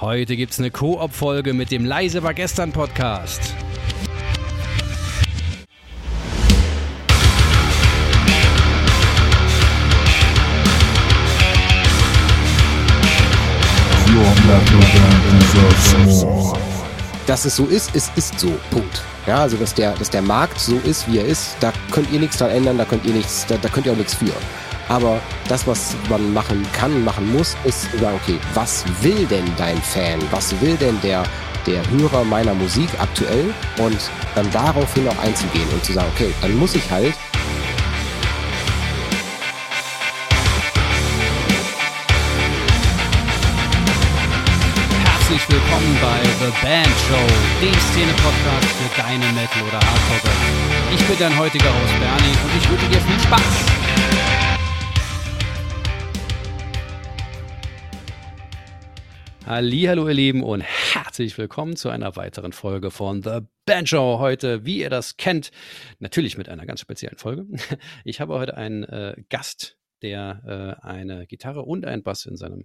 Heute gibt's eine Koop-Folge mit dem Leise war gestern Podcast. Dass es so ist, es ist so. Punkt. Ja, also dass der, dass der Markt so ist, wie er ist, da könnt ihr nichts dran ändern, da könnt ihr nichts, da, da könnt ihr auch nichts für. Aber das, was man machen kann, machen muss, ist zu sagen, okay, was will denn dein Fan? Was will denn der, der Hörer meiner Musik aktuell? Und dann daraufhin auch einzugehen und zu sagen, okay, dann muss ich halt Herzlich willkommen bei The Band Show, dem Szene-Podcast für deine Metal- oder Hardcore-Band. Ich bin dein heutiger Host Bernie und ich wünsche dir viel Spaß. Hallo ihr Lieben und herzlich willkommen zu einer weiteren Folge von The Band Show. Heute, wie ihr das kennt, natürlich mit einer ganz speziellen Folge. Ich habe heute einen äh, Gast, der äh, eine Gitarre und einen Bass in seinem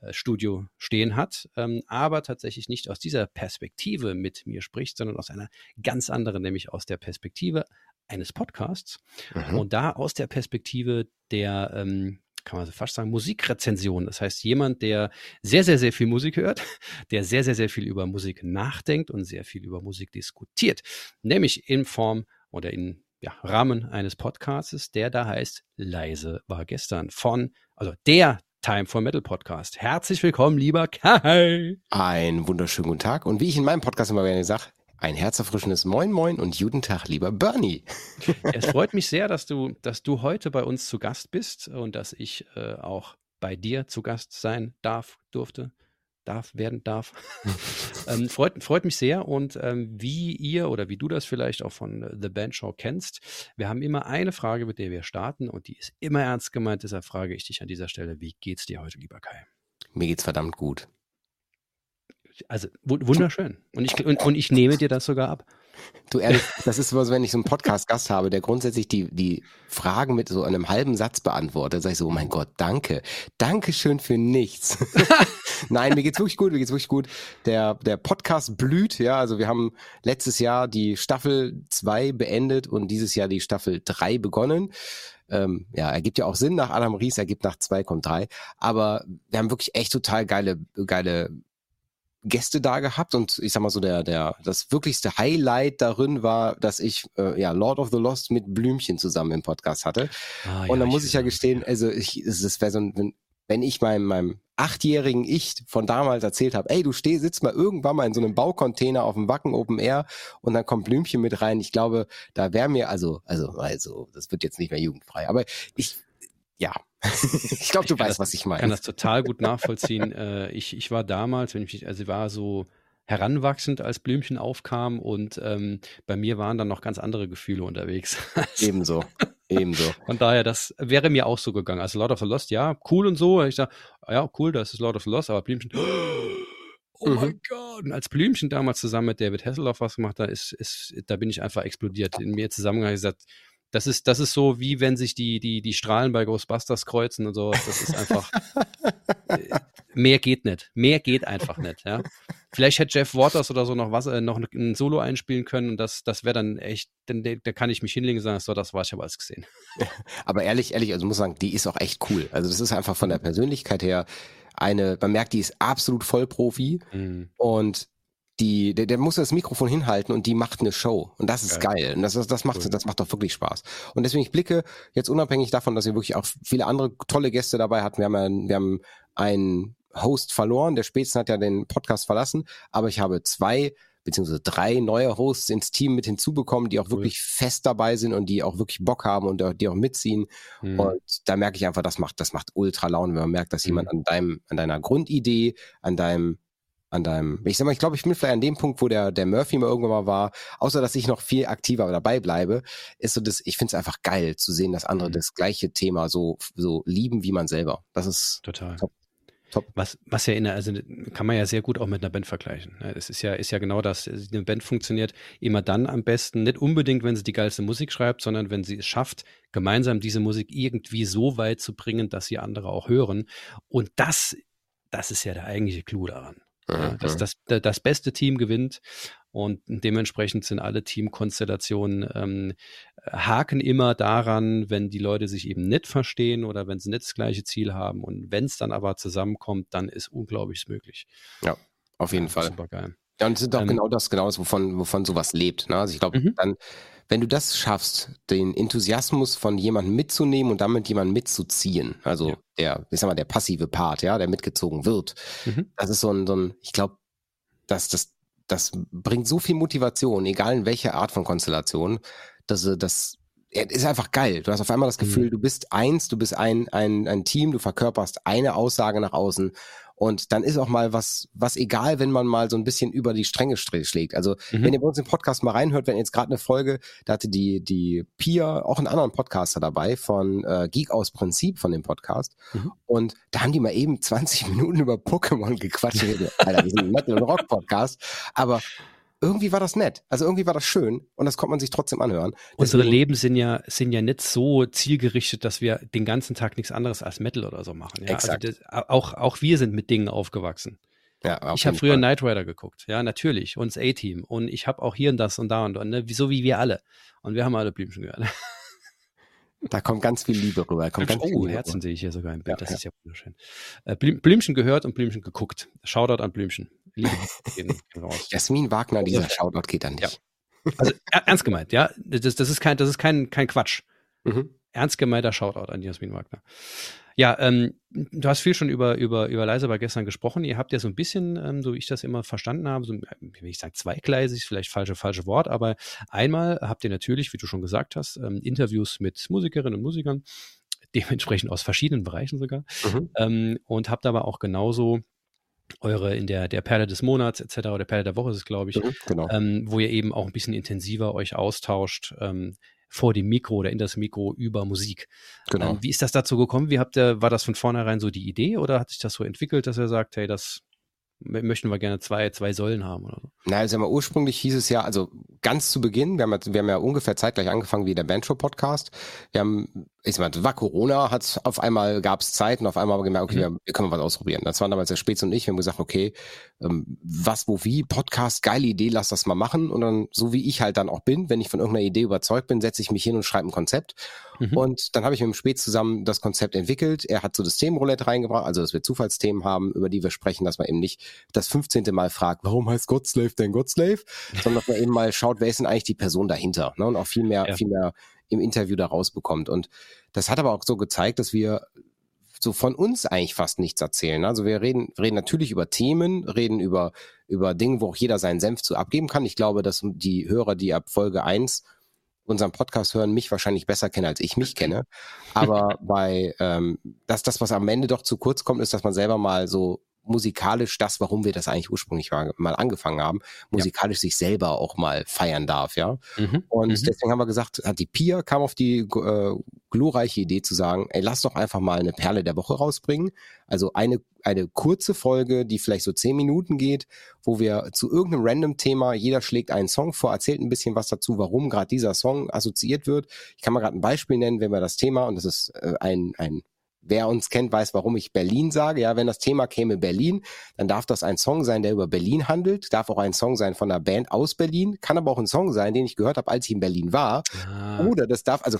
äh, Studio stehen hat, ähm, aber tatsächlich nicht aus dieser Perspektive mit mir spricht, sondern aus einer ganz anderen, nämlich aus der Perspektive eines Podcasts Mhm. und da aus der Perspektive der, ähm, kann man fast sagen, Musikrezension. Das heißt, jemand, der sehr, sehr, sehr viel Musik hört, der sehr, sehr, sehr viel über Musik nachdenkt und sehr viel über Musik diskutiert, nämlich in Form oder in ja, Rahmen eines Podcasts, der da heißt Leise war gestern von, also der Time for Metal Podcast. Herzlich willkommen, lieber Kai. einen wunderschönen guten Tag. Und wie ich in meinem Podcast immer gerne sage, ein herzerfrischendes Moin Moin und guten Tag, lieber Bernie. Es freut mich sehr, dass du, dass du heute bei uns zu Gast bist und dass ich äh, auch bei dir zu Gast sein darf, durfte, darf, werden darf. ähm, freut, freut mich sehr und ähm, wie ihr oder wie du das vielleicht auch von The Band Show kennst, wir haben immer eine Frage, mit der wir starten und die ist immer ernst gemeint. Deshalb frage ich dich an dieser Stelle, wie geht's dir heute, lieber Kai? Mir geht's verdammt gut. Also wu- wunderschön. Und ich, und, und ich nehme dir das sogar ab. Du ehrlich, das ist so, wenn ich so einen Podcast-Gast habe, der grundsätzlich die, die Fragen mit so einem halben Satz beantwortet, sage ich so, oh mein Gott, danke. Dankeschön für nichts. Nein, mir geht's wirklich gut, mir geht's wirklich gut. Der, der Podcast blüht, ja, also wir haben letztes Jahr die Staffel 2 beendet und dieses Jahr die Staffel 3 begonnen. Ähm, ja, ergibt ja auch Sinn nach Adam Ries, ergibt nach 2 kommt 3. Aber wir haben wirklich echt total geile, geile Gäste da gehabt und ich sag mal so der der das wirklichste Highlight darin war, dass ich äh, ja Lord of the Lost mit Blümchen zusammen im Podcast hatte Ah, und dann muss ich ja gestehen, also ich es es wäre so ein, wenn, wenn ich meinem meinem achtjährigen Ich von damals erzählt habe, ey, du steh, sitzt mal irgendwann mal in so einem Baucontainer auf dem Wacken Open Air und dann kommt Blümchen mit rein. Ich glaube, da wäre mir also also also das wird jetzt nicht mehr jugendfrei, aber ich ja, ich glaube, du Ich weißt, das- was ich Ich kann meine. das total gut nachvollziehen. äh, ich, ich war damals, wenn ich mich, also ich war so heranwachsend, als Blümchen aufkam und ähm, bei mir waren dann noch ganz andere Gefühle unterwegs. Ebenso, ebenso. Von daher, das wäre mir auch so gegangen. Also Lord of the Lost, ja, cool und so. Ich sag, ja, cool, das ist Lord of the Lost, aber Blümchen, oh Mhm. mein Gott. Und als Blümchen damals zusammen mit David Hasselhoff was gemacht hat, ist, ist, da bin ich einfach explodiert. In mir zusammen habe ich gesagt, das ist, das ist so, wie wenn sich die, die, die Strahlen bei Ghostbusters kreuzen und so. Das ist einfach, äh, mehr geht nicht. Mehr geht einfach nicht, ja. Vielleicht hätte Jeff Waters oder so noch was, äh, noch ein Solo einspielen können und das, das wäre dann echt, denn da da kann ich mich hinlegen und sagen, so, das war, ich habe alles gesehen. Aber ehrlich, ehrlich, also muss sagen, die ist auch echt cool. Also das ist einfach von der Persönlichkeit her eine, man merkt, die ist absolut Vollprofi Mhm. und die, der, der muss das Mikrofon hinhalten und die macht eine Show. Und das ist geil. Und das, das, das macht, Cool. das macht doch wirklich Spaß. Und deswegen, ich blicke jetzt unabhängig davon, dass wir wirklich auch viele andere tolle Gäste dabei hatten. Wir haben, ja, wir haben einen Host verloren, der Spätzen hat ja den Podcast verlassen, aber ich habe zwei beziehungsweise drei neue Hosts ins Team mit hinzubekommen, die auch Cool. wirklich fest dabei sind und die auch wirklich Bock haben und die auch mitziehen. Mhm. Und da merke ich einfach, das macht, das macht ultra Laune, wenn man merkt, dass Mhm. jemand an deinem, an deiner Grundidee, an deinem, an deinem, ich sag mal, ich glaube, ich bin vielleicht an dem Punkt, wo der, der Murphy mal irgendwann mal war, außer dass ich noch viel aktiver dabei bleibe, ist so das, ich finde es einfach geil zu sehen, dass andere Mhm. das gleiche Thema so, so lieben wie man selber. Das ist Total. Top. Top. Was, was ja in der, also kann man ja sehr gut auch mit einer Band vergleichen. ne? Es ist ja, ist ja genau das. Eine Band funktioniert immer dann am besten, nicht unbedingt, wenn sie die geilste Musik schreibt, sondern wenn sie es schafft, gemeinsam diese Musik irgendwie so weit zu bringen, dass sie andere auch hören. Und das, das ist ja der eigentliche Clou daran. Ja, das, das, beste Team gewinnt und dementsprechend sind alle Teamkonstellationen ähm, haken immer daran, wenn die Leute sich eben nicht verstehen oder wenn sie nicht das gleiche Ziel haben. Und wenn es dann aber zusammenkommt, dann ist Unglaubliches möglich. Auf jeden Ja, Fall. Super geil. Ja, und es sind doch Ähm, genau das, genau das, wovon, wovon sowas lebt. Ne? Also ich glaube, Mhm. dann, wenn du das schaffst, den Enthusiasmus von jemandem mitzunehmen und damit jemanden mitzuziehen, also Ja. der, ich sag mal, der passive Part, ja, der mitgezogen wird, Mhm. das ist so ein, so ein ich glaube, das, das, das bringt so viel Motivation, egal in welcher Art von Konstellation, dass äh, das ist einfach geil. Du hast auf einmal das Gefühl, Mhm. du bist eins, du bist ein, ein, ein Team, du verkörperst eine Aussage nach außen und dann ist auch mal was, was egal, wenn man mal so ein bisschen über die Stränge schlägt. Also, Mhm. wenn ihr bei uns im Podcast mal reinhört, wenn jetzt gerade eine Folge, da hatte die, die Pia auch einen anderen Podcaster dabei von äh, Geek aus Prinzip von dem Podcast. Mhm. Und da haben die mal eben 20 Minuten über Pokémon gequatscht. Alter, wir sind ein Metal- und Rock-Podcast. Aber irgendwie war das nett. Also irgendwie war das schön und das konnte man sich trotzdem anhören. Unsere Deswegen- Leben sind ja, sind ja nicht so zielgerichtet, dass wir den ganzen Tag nichts anderes als Metal oder so machen. Ja? Exakt. Also das, auch, auch wir sind mit Dingen aufgewachsen. Ja, ich habe früher Fall. Knight Rider geguckt, ja, natürlich. Und das A-Team. Und ich habe auch hier und das und da und dort, ne? so wie wir alle. Und wir haben alle Blümchen gehört. Da kommt ganz viel Liebe rüber. Kommt ganz viel oh, Liebe Herzen sehe ich hier sogar im Bild. Ja, das ja. ist ja wunderschön. Äh, Blüm, Blümchen gehört und Blümchen geguckt. Shoutout an Blümchen. Liebe gehen, raus. Jasmin Wagner, dieser Ja. Shoutout geht dann Ja. nicht. Also er- ernst gemeint, ja. Das, das ist kein, das ist kein, kein Quatsch. Mhm. ernst gemeinter Shoutout an Jasmin Wagner. Ja, ähm, du hast viel schon über, über, über Leisebar gestern gesprochen. Ihr habt ja so ein bisschen, ähm, so wie ich das immer verstanden habe, so, äh, wie will ich sagen, zweigleisig, vielleicht falsche, falsche Wort, aber einmal habt ihr natürlich, wie du schon gesagt hast, ähm, Interviews mit Musikerinnen und Musikern, dementsprechend aus verschiedenen Bereichen sogar, Mhm. ähm, und habt aber auch genauso eure in der, der Perle des Monats etc. oder Perle der Woche ist es, glaube ich, Mhm. Genau. ähm, wo ihr eben auch ein bisschen intensiver euch austauscht ähm, vor dem Mikro oder in das Mikro über Musik. genau. Ähm, wie ist das dazu gekommen? Wie habt ihr, war das von vornherein so die Idee oder hat sich das so entwickelt, dass ihr sagt, hey, das möchten wir gerne zwei, zwei Säulen haben oder so? Na, also mal, ursprünglich hieß es ja, also ganz zu Beginn, wir haben, ja- wir haben ja ungefähr zeitgleich angefangen wie der Bandshow-Podcast. Wir haben, ich sag mal, war Corona, hat auf einmal gab es Zeit und auf einmal haben wir gemerkt, okay, Mhm. wir, wir können was ausprobieren. Das waren damals der Spätz und ich, wir haben gesagt, okay, ähm, was, wo, wie, Podcast, geile Idee, lass das mal machen. Und dann, so wie ich halt dann auch bin, wenn ich von irgendeiner Idee überzeugt bin, setze ich mich hin und schreibe ein Konzept. Mhm. Und dann habe ich mit dem Spätz zusammen das Konzept entwickelt. Er hat so das Themenroulette reingebracht, also dass wir Zufallsthemen haben, über die wir sprechen, dass man eben nicht das 15. Mal fragt, warum heißt Godslave denn Godslave? Sondern dass man eben mal schaut, wer ist denn eigentlich die Person dahinter? Ne? Und auch viel mehr, Ja. viel mehr im Interview da rausbekommt. Und das hat aber auch so gezeigt, dass wir so von uns eigentlich fast nichts erzählen. Also wir reden, reden natürlich über Themen, reden über, über Dinge, wo auch jeder seinen Senf zu abgeben kann. Ich glaube, dass die Hörer, die ab Folge 1 unseren Podcast hören, mich wahrscheinlich besser kennen, als ich mich kenne. Aber bei ähm, das, das, was am Ende doch zu kurz kommt, ist, dass man selber mal so musikalisch das, warum wir das eigentlich ursprünglich mal angefangen haben, musikalisch sich selber auch mal feiern darf, ja. Mhm. Und Mhm. deswegen haben wir gesagt, hat die Pia kam auf die äh, glorreiche Idee zu sagen, ey, lass doch einfach mal eine Perle der Woche rausbringen. Also eine, eine kurze Folge, die vielleicht so zehn Minuten geht, wo wir zu irgendeinem random Thema, jeder schlägt einen Song vor, erzählt ein bisschen was dazu, warum gerade dieser Song assoziiert wird. Ich kann mal gerade ein Beispiel nennen, wenn wir das Thema, und das ist äh, ein, ein Wer uns kennt, weiß, warum ich Berlin sage. Ja, wenn das Thema käme Berlin, dann darf das ein Song sein, der über Berlin handelt, darf auch ein Song sein von einer Band aus Berlin, kann aber auch ein Song sein, den ich gehört habe, als ich in Berlin war. Ah, Oder das darf, also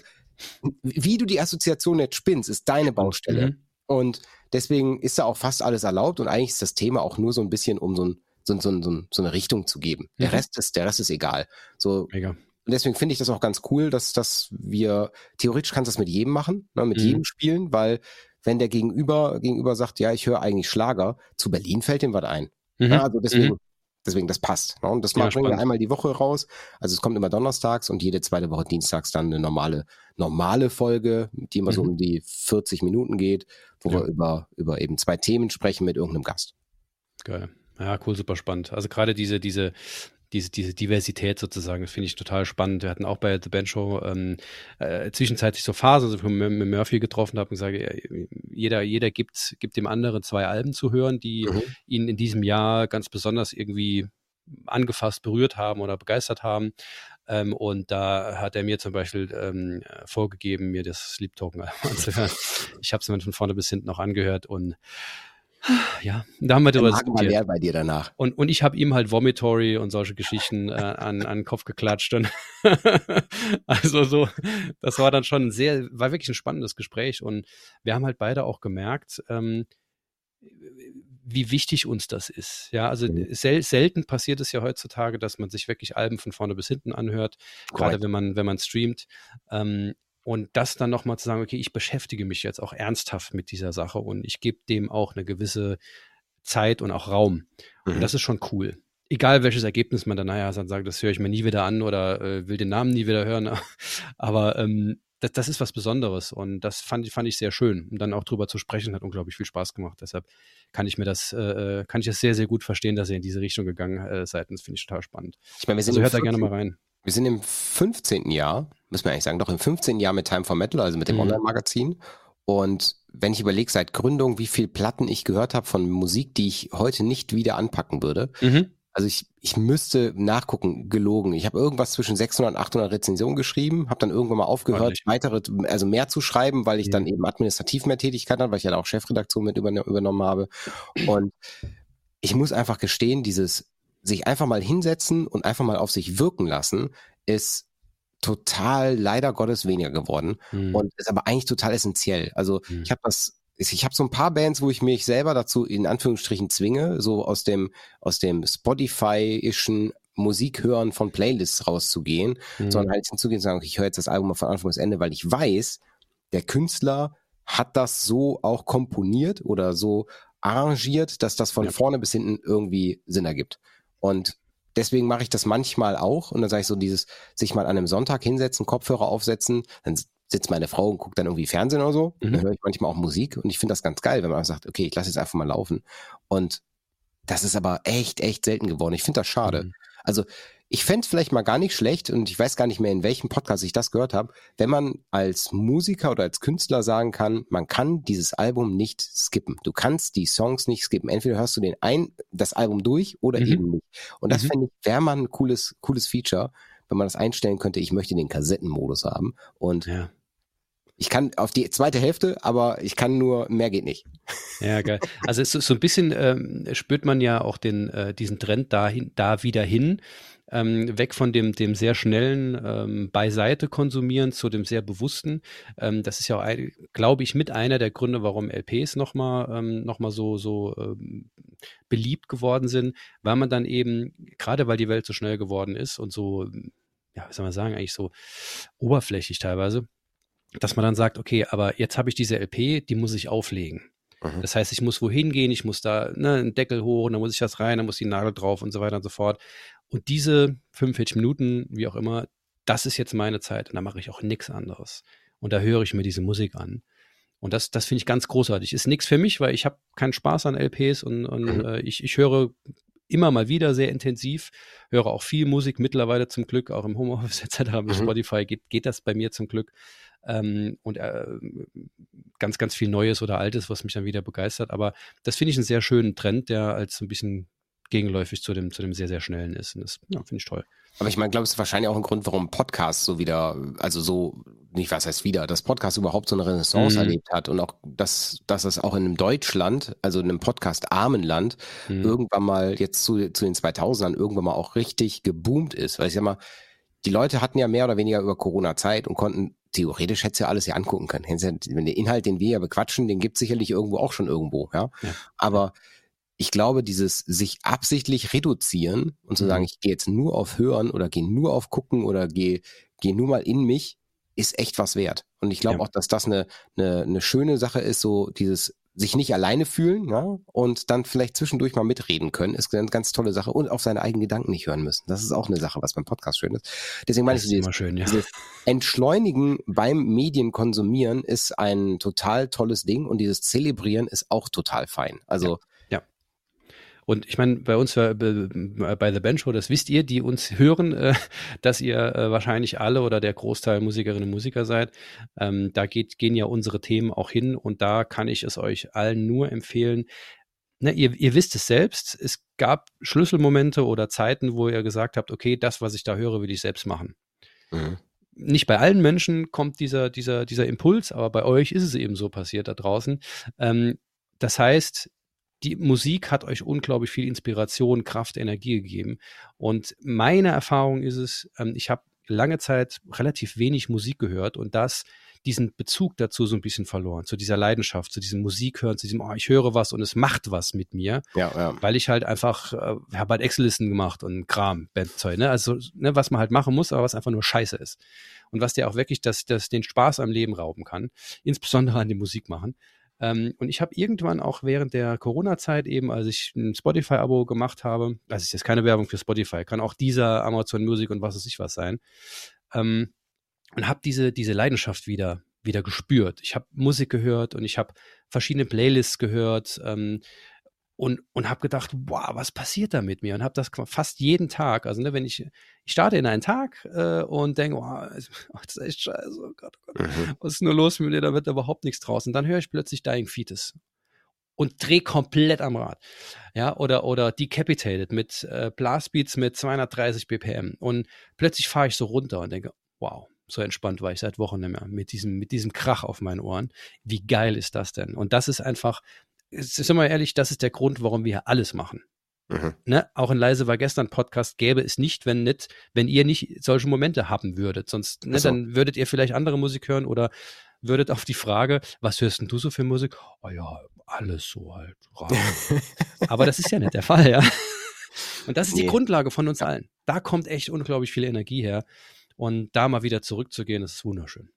wie du die Assoziation jetzt spinnst, ist deine Baustelle. Mhm. Und deswegen ist da auch fast alles erlaubt und eigentlich ist das Thema auch nur so ein bisschen, um so, ein, so, so, so, eine Richtung zu geben. Der Mhm. Rest ist, der Rest ist egal. So, Mega. Und deswegen finde ich das auch ganz cool, dass, dass wir, theoretisch kannst du das mit jedem machen, ne, mit Mhm. jedem spielen, weil wenn der Gegenüber, Gegenüber sagt, ja, ich höre eigentlich Schlager, zu Berlin fällt ihm was ein. Mhm. Ja, also deswegen, Mhm. deswegen, das passt. Ne? Und das Ja, bringen wir einmal die Woche raus. Also es kommt immer donnerstags und jede zweite Woche dienstags dann eine normale, normale Folge, die immer so Mhm. um die 40 Minuten geht, wo Ja. wir über, über eben zwei Themen sprechen mit irgendeinem Gast. Geil. Ja, cool, super spannend. Also gerade diese, diese, diese, diese Diversität sozusagen, das finde ich total spannend. Wir hatten auch bei The Band Show ähm, äh, zwischenzeitlich so Phasen, also mit Murphy getroffen haben gesagt, ja, jeder, jeder gibt, gibt dem anderen zwei Alben zu hören, die Mhm. ihn in diesem Jahr ganz besonders irgendwie angefasst, berührt haben oder begeistert haben. Ähm, und da hat er mir zum Beispiel ähm, vorgegeben, mir das Sleep Token anzuhören. Ich habe es mir von vorne bis hinten noch angehört und Ja, da haben wir darüber war leer bei dir danach. Und, und ich habe ihm halt Vomitory und solche Geschichten äh, an, an den Kopf geklatscht. Und also so, das war dann schon sehr, war wirklich ein spannendes Gespräch. Und wir haben halt beide auch gemerkt, ähm, wie wichtig uns das ist. Ja, also mhm. sel selten passiert es ja heutzutage, dass man sich wirklich Alben von vorne bis hinten anhört, gerade wenn man, wenn man streamt. Ähm, und das dann nochmal zu sagen, okay, ich beschäftige mich jetzt auch ernsthaft mit dieser Sache und ich gebe dem auch eine gewisse Zeit und auch Raum. Mhm. Und das ist schon cool. Egal welches Ergebnis man dann nachher sagt, das höre ich mir nie wieder an oder äh, will den Namen nie wieder hören. Aber ähm, das, das ist was Besonderes und das fand, fand ich sehr schön. Und dann auch drüber zu sprechen, hat unglaublich viel Spaß gemacht. Deshalb kann ich mir das, äh, äh kann ich das sehr, sehr gut verstehen, dass ihr in diese Richtung gegangen äh, seid. Und das finde ich total spannend. Ich meine, wir sind also hört da gerne mal rein. Wir sind im 15. Jahr, müssen wir eigentlich sagen, doch im 15. Jahr mit Time for Metal, also mit dem mhm. Online-Magazin. Und wenn ich überlege, seit Gründung, wie viel Platten ich gehört habe von Musik, die ich heute nicht wieder anpacken würde. Mhm. Also ich, ich müsste nachgucken, gelogen. Ich habe irgendwas zwischen 600 und 800 Rezensionen geschrieben, habe dann irgendwann mal aufgehört, weitere, also mehr zu schreiben, weil ich mhm. dann eben administrativ mehr Tätigkeit hatte, weil ich ja auch Chefredaktion mit übernommen habe. Und ich muss einfach gestehen, dieses sich einfach mal hinsetzen und einfach mal auf sich wirken lassen, ist total leider Gottes weniger geworden mhm. und ist aber eigentlich total essentiell. Also mhm. ich habe das ich habe so ein paar Bands, wo ich mich selber dazu in Anführungsstrichen zwinge, so aus dem aus dem Spotify-ischen Musik hören von Playlists rauszugehen, mhm. sondern halt hinzugehen und sagen, okay, ich höre jetzt das Album von Anfang bis Ende, weil ich weiß, der Künstler hat das so auch komponiert oder so arrangiert, dass das von ja. vorne bis hinten irgendwie Sinn ergibt. Und deswegen mache ich das manchmal auch. Und dann sage ich so, dieses sich mal an einem Sonntag hinsetzen, Kopfhörer aufsetzen, dann sitzt meine Frau und guckt dann irgendwie Fernsehen oder so. Mhm. Dann höre ich manchmal auch Musik und ich finde das ganz geil, wenn man sagt, okay, ich lasse jetzt einfach mal laufen. Und das ist aber echt, echt selten geworden. Ich finde das schade. Mhm. Also ich fände vielleicht mal gar nicht schlecht, und ich weiß gar nicht mehr, in welchem Podcast ich das gehört habe, wenn man als Musiker oder als Künstler sagen kann, man kann dieses Album nicht skippen. Du kannst die Songs nicht skippen. Entweder hörst du den ein, das Album durch oder mhm. eben nicht. Und das mhm. fände ich, wäre mal ein cooles, cooles Feature, wenn man das einstellen könnte, ich möchte den Kassettenmodus haben. Und ja. Ich kann auf die zweite Hälfte, aber ich kann nur, mehr geht nicht. Ja, geil. Also ist so ein bisschen ähm, spürt man ja auch den, äh, diesen Trend dahin, da wieder hin, ähm, weg von dem, dem sehr schnellen ähm, Beiseite konsumieren zu dem sehr bewussten. Ähm, das ist ja auch, glaube ich, mit einer der Gründe, warum LPs nochmal ähm, noch so, so ähm, beliebt geworden sind, weil man dann eben, gerade weil die Welt so schnell geworden ist und so, ja, wie soll man sagen, eigentlich so oberflächlich teilweise, dass man dann sagt, okay, aber jetzt habe ich diese LP, die muss ich auflegen. Mhm. Das heißt, ich muss wohin gehen, ich muss da ne, einen Deckel hoch, dann muss ich das rein, dann muss die Nadel drauf und so weiter und so fort. Und diese 45 Minuten, wie auch immer, das ist jetzt meine Zeit und da mache ich auch nichts anderes. Und da höre ich mir diese Musik an. Und das, das finde ich ganz großartig. Ist nichts für mich, weil ich habe keinen Spaß an LPs und, und mhm. äh, ich, ich höre immer mal wieder sehr intensiv, höre auch viel Musik mittlerweile zum Glück, auch im Homeoffice etc. Mit mhm. Spotify geht, geht das bei mir zum Glück. Ähm, und äh, ganz, ganz viel Neues oder Altes, was mich dann wieder begeistert. Aber das finde ich einen sehr schönen Trend, der als so ein bisschen gegenläufig zu dem, zu dem sehr, sehr schnellen ist. Und das ja, finde ich toll. Aber ich meine, glaube, es ist wahrscheinlich auch ein Grund, warum Podcast so wieder, also so, nicht was heißt wieder, dass Podcast überhaupt so eine Renaissance mhm. erlebt hat und auch, dass, dass es auch in einem Deutschland, also in einem Podcast-armen Land, mhm. irgendwann mal jetzt zu, zu den 2000ern irgendwann mal auch richtig geboomt ist. Weil ich sag mal, die Leute hatten ja mehr oder weniger über Corona Zeit und konnten theoretisch hätte ja alles ja angucken können. Wenn der Inhalt, den wir ja bequatschen, den gibt sicherlich irgendwo auch schon irgendwo, ja. ja. Aber ich glaube, dieses sich absichtlich reduzieren und zu mhm. sagen, ich gehe jetzt nur auf Hören oder gehe nur auf Gucken oder gehe, gehe nur mal in mich, ist echt was wert. Und ich glaube ja. auch, dass das eine, eine, eine schöne Sache ist, so dieses sich nicht alleine fühlen ja, und dann vielleicht zwischendurch mal mitreden können, ist eine ganz tolle Sache und auf seine eigenen Gedanken nicht hören müssen. Das ist auch eine Sache, was beim Podcast schön ist. Deswegen meine ich, dieses, schön, ja. dieses Entschleunigen beim Medienkonsumieren ist ein total tolles Ding und dieses Zelebrieren ist auch total fein. Also ja. Und ich meine, bei uns äh, bei The Bench Show, das wisst ihr, die uns hören, äh, dass ihr äh, wahrscheinlich alle oder der Großteil Musikerinnen und Musiker seid. Ähm, da geht, gehen ja unsere Themen auch hin und da kann ich es euch allen nur empfehlen. Ne, ihr, ihr wisst es selbst, es gab Schlüsselmomente oder Zeiten, wo ihr gesagt habt, okay, das, was ich da höre, will ich selbst machen. Mhm nicht bei allen Menschen kommt dieser, dieser, dieser Impuls, aber bei euch ist es eben so passiert da draußen. Ähm, das heißt, die Musik hat euch unglaublich viel Inspiration, Kraft, Energie gegeben. Und meine Erfahrung ist es, ähm, ich habe lange Zeit relativ wenig Musik gehört und das diesen Bezug dazu so ein bisschen verloren, zu dieser Leidenschaft, zu diesem Musikhören, zu diesem, oh, ich höre was und es macht was mit mir, ja, ja. weil ich halt einfach, äh, habe halt Excel-Listen gemacht und Kram, Bandzeug, ne, also, ne, was man halt machen muss, aber was einfach nur scheiße ist. Und was dir auch wirklich das, das den Spaß am Leben rauben kann, insbesondere an dem Musik machen. Ähm, und ich habe irgendwann auch während der Corona-Zeit eben, als ich ein Spotify-Abo gemacht habe, das ist jetzt keine Werbung für Spotify, kann auch dieser Amazon Music und was weiß ich was sein, ähm, und habe diese, diese Leidenschaft wieder, wieder gespürt. Ich habe Musik gehört und ich habe verschiedene Playlists gehört, ähm, und, und habe gedacht, wow, was passiert da mit mir? Und habe das fast jeden Tag, also ne, wenn ich, ich starte in einen Tag äh, und denke, wow, das ist echt scheiße, oh Gott, oh Gott, mhm. was ist nur los mit mir, da wird überhaupt nichts draus. Und dann höre ich plötzlich Dying Fetus und drehe komplett am Rad. Ja, oder, oder Decapitated mit äh, Blastbeats mit 230 BPM. Und plötzlich fahre ich so runter und denke, wow, so entspannt war ich seit Wochen nicht mehr mit diesem, mit diesem Krach auf meinen Ohren. Wie geil ist das denn? Und das ist einfach, sind wir ehrlich, das ist der Grund, warum wir hier alles machen. Mhm. Ne? Auch in Leise war gestern Podcast gäbe es nicht, wenn nicht, wenn ihr nicht solche Momente haben würdet. Sonst, ne, so. dann würdet ihr vielleicht andere Musik hören oder würdet auf die Frage, was hörst denn du so für Musik? Oh ja, alles so halt. Aber das ist ja nicht der Fall, ja. Und das ist nee. die Grundlage von uns allen. Da kommt echt unglaublich viel Energie her. Und da mal wieder zurückzugehen, ist wunderschön.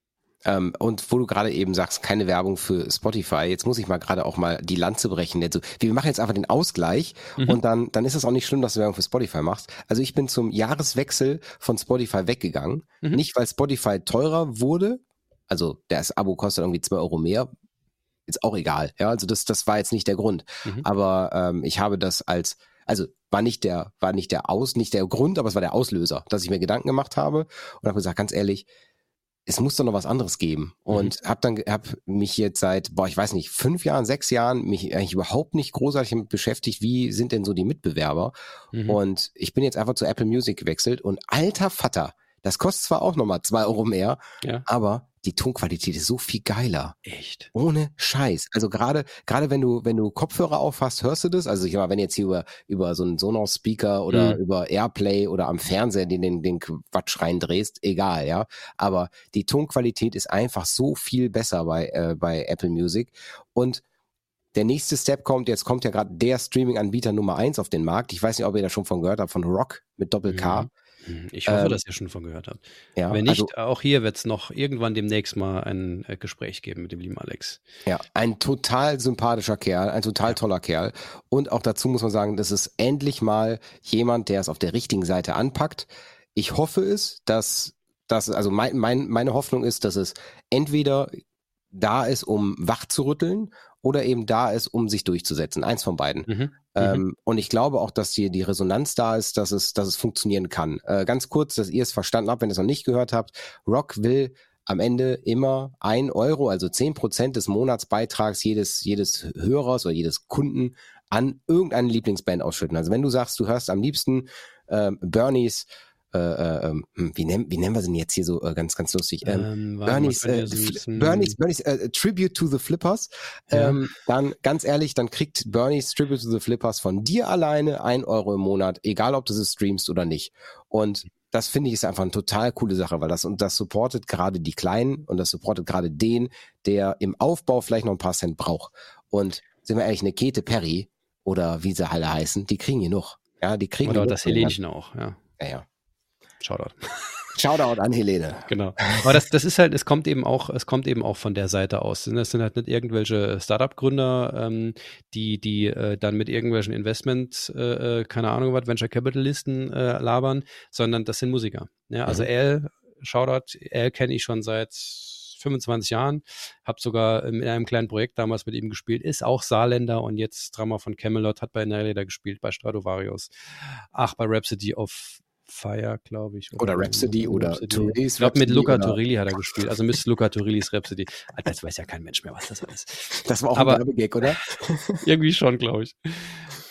Ähm, und wo du gerade eben sagst, keine Werbung für Spotify, jetzt muss ich mal gerade auch mal die Lanze brechen. Also, wir machen jetzt einfach den Ausgleich mhm. und dann, dann ist es auch nicht schlimm, dass du Werbung für Spotify machst. Also ich bin zum Jahreswechsel von Spotify weggegangen. Mhm. Nicht, weil Spotify teurer wurde, also das Abo kostet irgendwie zwei Euro mehr, ist auch egal. Ja, also das, das war jetzt nicht der Grund. Mhm. Aber ähm, ich habe das als also war nicht der, war nicht der Aus, nicht der Grund, aber es war der Auslöser, dass ich mir Gedanken gemacht habe und habe gesagt, ganz ehrlich, es muss doch noch was anderes geben. Mhm. Und mhm. habe dann hab mich jetzt seit, boah, ich weiß nicht, fünf Jahren, sechs Jahren mich eigentlich überhaupt nicht großartig damit beschäftigt, wie sind denn so die Mitbewerber. Mhm. Und ich bin jetzt einfach zu Apple Music gewechselt und alter Vater, das kostet zwar auch nochmal zwei Euro mehr, ja. aber die Tonqualität ist so viel geiler. Echt? Ohne Scheiß. Also gerade gerade wenn du wenn du Kopfhörer aufhast, hörst du das? Also ich meine, wenn jetzt hier über über so einen Sonos Speaker oder mhm. über Airplay oder am Fernseher den den den Quatsch reindrehst, egal, ja. Aber die Tonqualität ist einfach so viel besser bei äh, bei Apple Music und der nächste Step kommt, jetzt kommt ja gerade der Streaming-Anbieter Nummer eins auf den Markt. Ich weiß nicht, ob ihr da schon von gehört habt, von Rock mit Doppel-K. Mhm. Mhm. Ich hoffe, ähm, dass ihr schon von gehört habt. Ja, Wenn nicht, also, auch hier wird es noch irgendwann demnächst mal ein äh, Gespräch geben mit dem lieben Alex. Ja, ein total sympathischer Kerl, ein total toller Kerl. Und auch dazu muss man sagen, das ist endlich mal jemand, der es auf der richtigen Seite anpackt. Ich hoffe es, dass das, also mein, mein, meine Hoffnung ist, dass es entweder da ist, um wach zu rütteln oder eben da ist, um sich durchzusetzen. Eins von beiden. Mhm. mhm. Ähm, und ich glaube auch, dass hier die Resonanz da ist, dass es, dass es funktionieren kann. Äh, ganz kurz, dass ihr es verstanden habt, wenn ihr es noch nicht gehört habt. Rock will am Ende immer ein Euro, also zehn Prozent des Monatsbeitrags jedes, jedes Hörers oder jedes Kunden an irgendeine Lieblingsband ausschütten. Also wenn du sagst, du hörst am liebsten äh, Bernies äh, äh, ähm, hm, wie, nennen, wie nennen wir sie denn jetzt hier so äh, ganz, ganz lustig? Ähm, ähm, Bernie's, äh, Bernie's, Bernie's äh, Tribute to the Flippers. Ja. Ähm, dann, ganz ehrlich, dann kriegt Bernie's Tribute to the Flippers von dir alleine ein Euro im Monat, egal ob du es streamst oder nicht. Und das finde ich ist einfach eine total coole Sache, weil das und das supportet gerade die Kleinen und das supportet gerade den, der im Aufbau vielleicht noch ein paar Cent braucht. Und sind wir ehrlich, eine Kete Perry oder wie sie alle heißen, die kriegen genug. Ja, die kriegen Oder das Helenchen auch, ja. Ja, ja. Shoutout. Shoutout an Helene. Genau. Aber das, das ist halt, es kommt eben auch, es kommt eben auch von der Seite aus. Das sind halt nicht irgendwelche Startup-Gründer, ähm, die, die äh, dann mit irgendwelchen Investment, äh, äh keine Ahnung was, Venture Capitalisten äh, labern, sondern das sind Musiker. Ja, also mhm. Al, Shoutout, Al kenne ich schon seit 25 Jahren, habe sogar in einem kleinen Projekt damals mit ihm gespielt, ist auch Saarländer und jetzt Drama von Camelot, hat bei Nerleda gespielt, bei Stradivarius, ach, bei Rhapsody of Fire, glaube ich. Oder, oder Rhapsody oder Rhapsody. Ich glaube, mit Luca Turilli hat er gespielt. Also Miss Luca Turillis Rhapsody. Das weiß ja kein Mensch mehr, was das ist. Das war auch Aber, ein Werbegag, oder? irgendwie schon, glaube ich.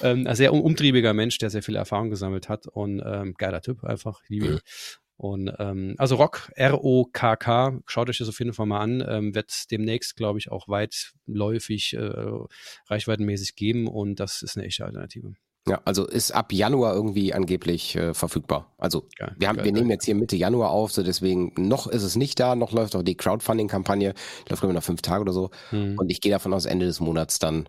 Ähm, ein sehr umtriebiger Mensch, der sehr viel Erfahrung gesammelt hat und ähm, geiler Typ einfach. Liebe ihn. Und ähm, also Rock, R-O-K-K, schaut euch das auf jeden Fall mal an, ähm, wird demnächst, glaube ich, auch weitläufig, äh, reichweitenmäßig geben und das ist eine echte Alternative. Ja, also ist ab Januar irgendwie angeblich äh, verfügbar. Also geil, wir, haben, geil, wir nehmen jetzt hier Mitte Januar auf, so deswegen noch ist es nicht da, noch läuft auch die Crowdfunding-Kampagne, läuft glaube ich noch fünf Tage oder so. Hm. Und ich gehe davon aus, Ende des Monats dann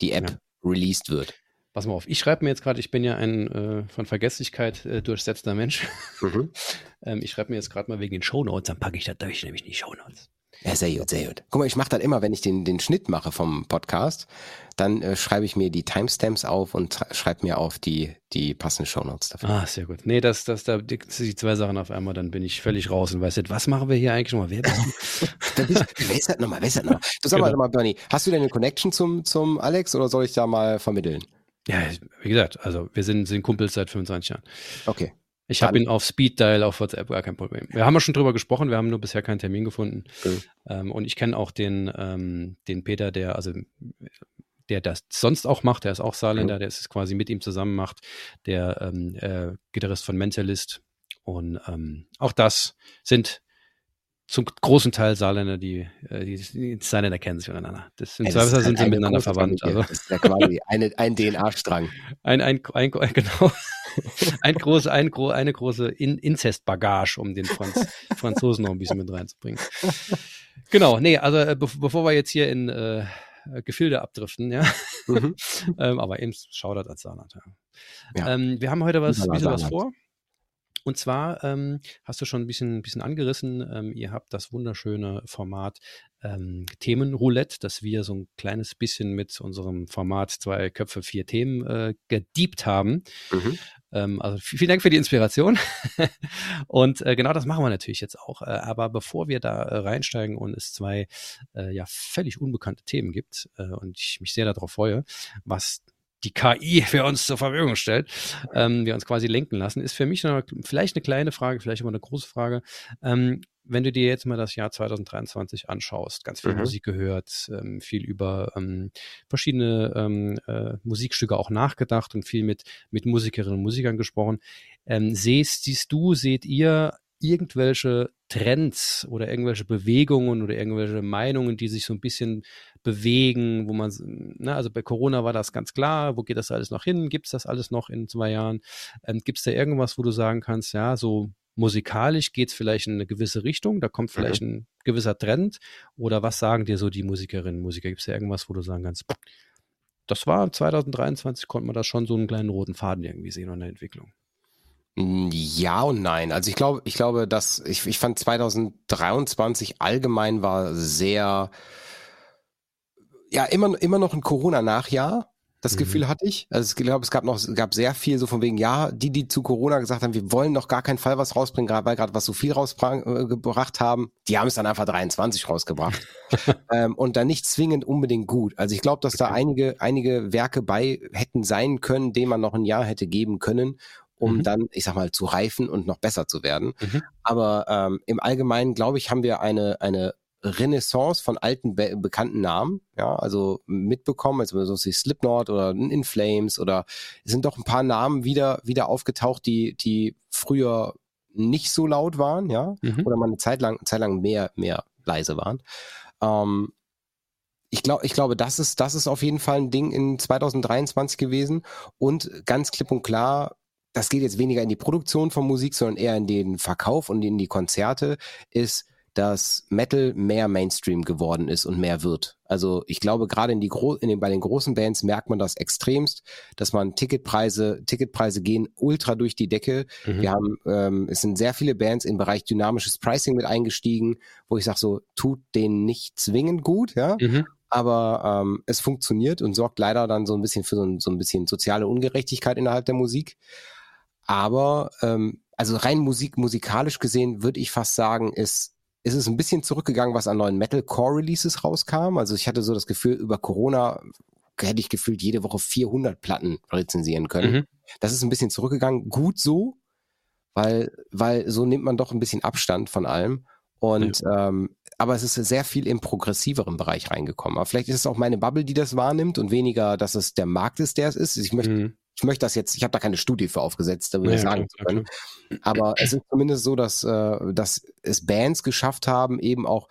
die App ja. released wird. Pass mal auf, ich schreibe mir jetzt gerade, ich bin ja ein äh, von Vergesslichkeit äh, durchsetzter Mensch. Mhm. ähm, ich schreibe mir jetzt gerade mal wegen den Shownotes, dann packe ich da durch, nämlich die Shownotes. Ja, sehr gut, sehr gut. Guck mal, ich mache das immer, wenn ich den, den Schnitt mache vom Podcast, dann äh, schreibe ich mir die Timestamps auf und schreibe mir auf die, die passenden Shownotes dafür. Ah, sehr gut. Nee, das, das, da die, die zwei Sachen auf einmal, dann bin ich völlig raus und weiß nicht, was machen wir hier eigentlich nochmal? Wer bist du? wer ist das nochmal? Wer ist das nochmal? Du sag genau. mal, Bernie, hast du denn eine Connection zum, zum Alex oder soll ich da mal vermitteln? Ja, wie gesagt, also wir sind, sind Kumpels seit 25 Jahren. Okay. Ich habe ihn auf Speed Dial auf WhatsApp, gar kein Problem. Wir haben ja schon drüber gesprochen, wir haben nur bisher keinen Termin gefunden. Okay. Ähm, und ich kenne auch den, ähm, den Peter, der, also der das sonst auch macht, der ist auch Saarländer, der es quasi mit ihm zusammen macht, der ähm, äh, Gitarrist von Mentalist. Und ähm, auch das sind zum großen Teil Saarländer, die, äh, die, die Saarländer kennen sich untereinander. Das sind, ja, sind sie miteinander verwandt. Also. Das ist ja quasi eine, ein DNA-Strang. Ein, ein, ein, genau. Ein große, ein, eine große In Inzestbagage, um den Franz, Franzosen noch ein bisschen mit reinzubringen. Genau, nee, also äh, be bevor wir jetzt hier in äh, Gefilde abdriften, ja. Mhm. ähm, aber eben schaudert als Saarland, ja. ja. Ähm, wir haben heute was, bisschen was vor. Und zwar ähm, hast du schon ein bisschen, ein bisschen angerissen, ähm, ihr habt das wunderschöne Format ähm, Themenroulette, das wir so ein kleines bisschen mit unserem Format zwei Köpfe, vier Themen äh, gediebt haben. Mhm. Ähm, also vielen Dank für die Inspiration. und äh, genau das machen wir natürlich jetzt auch. Äh, aber bevor wir da äh, reinsteigen und es zwei äh, ja völlig unbekannte Themen gibt äh, und ich mich sehr darauf freue, was die KI für uns zur Verfügung stellt, ähm, wir uns quasi lenken lassen, ist für mich noch, vielleicht eine kleine Frage, vielleicht aber eine große Frage. Ähm, wenn du dir jetzt mal das Jahr 2023 anschaust, ganz viel mhm. Musik gehört, ähm, viel über ähm, verschiedene ähm, äh, Musikstücke auch nachgedacht und viel mit, mit Musikerinnen und Musikern gesprochen. Ähm, siehst, siehst du, seht ihr irgendwelche Trends oder irgendwelche Bewegungen oder irgendwelche Meinungen, die sich so ein bisschen bewegen, wo man, ne, also bei Corona war das ganz klar, wo geht das alles noch hin? Gibt es das alles noch in zwei Jahren? Ähm, Gibt es da irgendwas, wo du sagen kannst, ja, so musikalisch geht es vielleicht in eine gewisse Richtung, da kommt vielleicht mhm. ein gewisser Trend oder was sagen dir so die Musikerinnen und Musiker? Gibt es da irgendwas, wo du sagen kannst, das war 2023, konnte man da schon so einen kleinen roten Faden irgendwie sehen in der Entwicklung? Hm, ja und nein. Also ich glaube, ich glaube, dass ich, ich fand 2023 allgemein war sehr, ja immer immer noch ein Corona-Nachjahr. Das mhm. Gefühl hatte ich. Also ich glaube, es gab noch, es gab sehr viel so von wegen, ja, die, die zu Corona gesagt haben, wir wollen noch gar keinen Fall was rausbringen, gerade weil gerade was so viel rausgebracht haben, die haben es dann einfach 23 rausgebracht. ähm, und dann nicht zwingend unbedingt gut. Also ich glaube, dass da einige, einige Werke bei hätten sein können, denen man noch ein Jahr hätte geben können um mhm. dann, ich sag mal, zu reifen und noch besser zu werden. Mhm. Aber ähm, im Allgemeinen, glaube ich, haben wir eine, eine Renaissance von alten be bekannten Namen, ja, also mitbekommen, also so wie Slipknot oder In Flames oder es sind doch ein paar Namen wieder wieder aufgetaucht, die die früher nicht so laut waren, ja, mhm. oder mal eine Zeit lang Zeit lang mehr mehr leise waren. Ähm, ich glaube, ich glaube, das ist das ist auf jeden Fall ein Ding in 2023 gewesen und ganz klipp und klar das geht jetzt weniger in die Produktion von Musik, sondern eher in den Verkauf und in die Konzerte, ist, dass Metal mehr Mainstream geworden ist und mehr wird. Also ich glaube, gerade in die Gro in den, bei den großen Bands merkt man das extremst, dass man Ticketpreise, Ticketpreise gehen ultra durch die Decke. Mhm. Wir haben, ähm, es sind sehr viele Bands im Bereich dynamisches Pricing mit eingestiegen, wo ich sage so, tut denen nicht zwingend gut, ja. Mhm aber ähm, es funktioniert und sorgt leider dann so ein bisschen für so ein, so ein bisschen soziale Ungerechtigkeit innerhalb der Musik. Aber ähm, also rein Musik, musikalisch gesehen, würde ich fast sagen, ist, ist es ein bisschen zurückgegangen, was an neuen Metalcore-Releases rauskam. Also ich hatte so das Gefühl, über Corona hätte ich gefühlt jede Woche 400 Platten rezensieren können. Mhm. Das ist ein bisschen zurückgegangen. Gut so, weil, weil so nimmt man doch ein bisschen Abstand von allem. Und ja. ähm, aber es ist sehr viel im progressiveren Bereich reingekommen. Aber vielleicht ist es auch meine Bubble, die das wahrnimmt und weniger, dass es der Markt ist, der es ist. Ich möchte, mhm. Ich möchte das jetzt, ich habe da keine Studie für aufgesetzt, da würde Ja, ich sagen zu können. Aber es ist zumindest so, dass, äh, dass es Bands geschafft haben, eben auch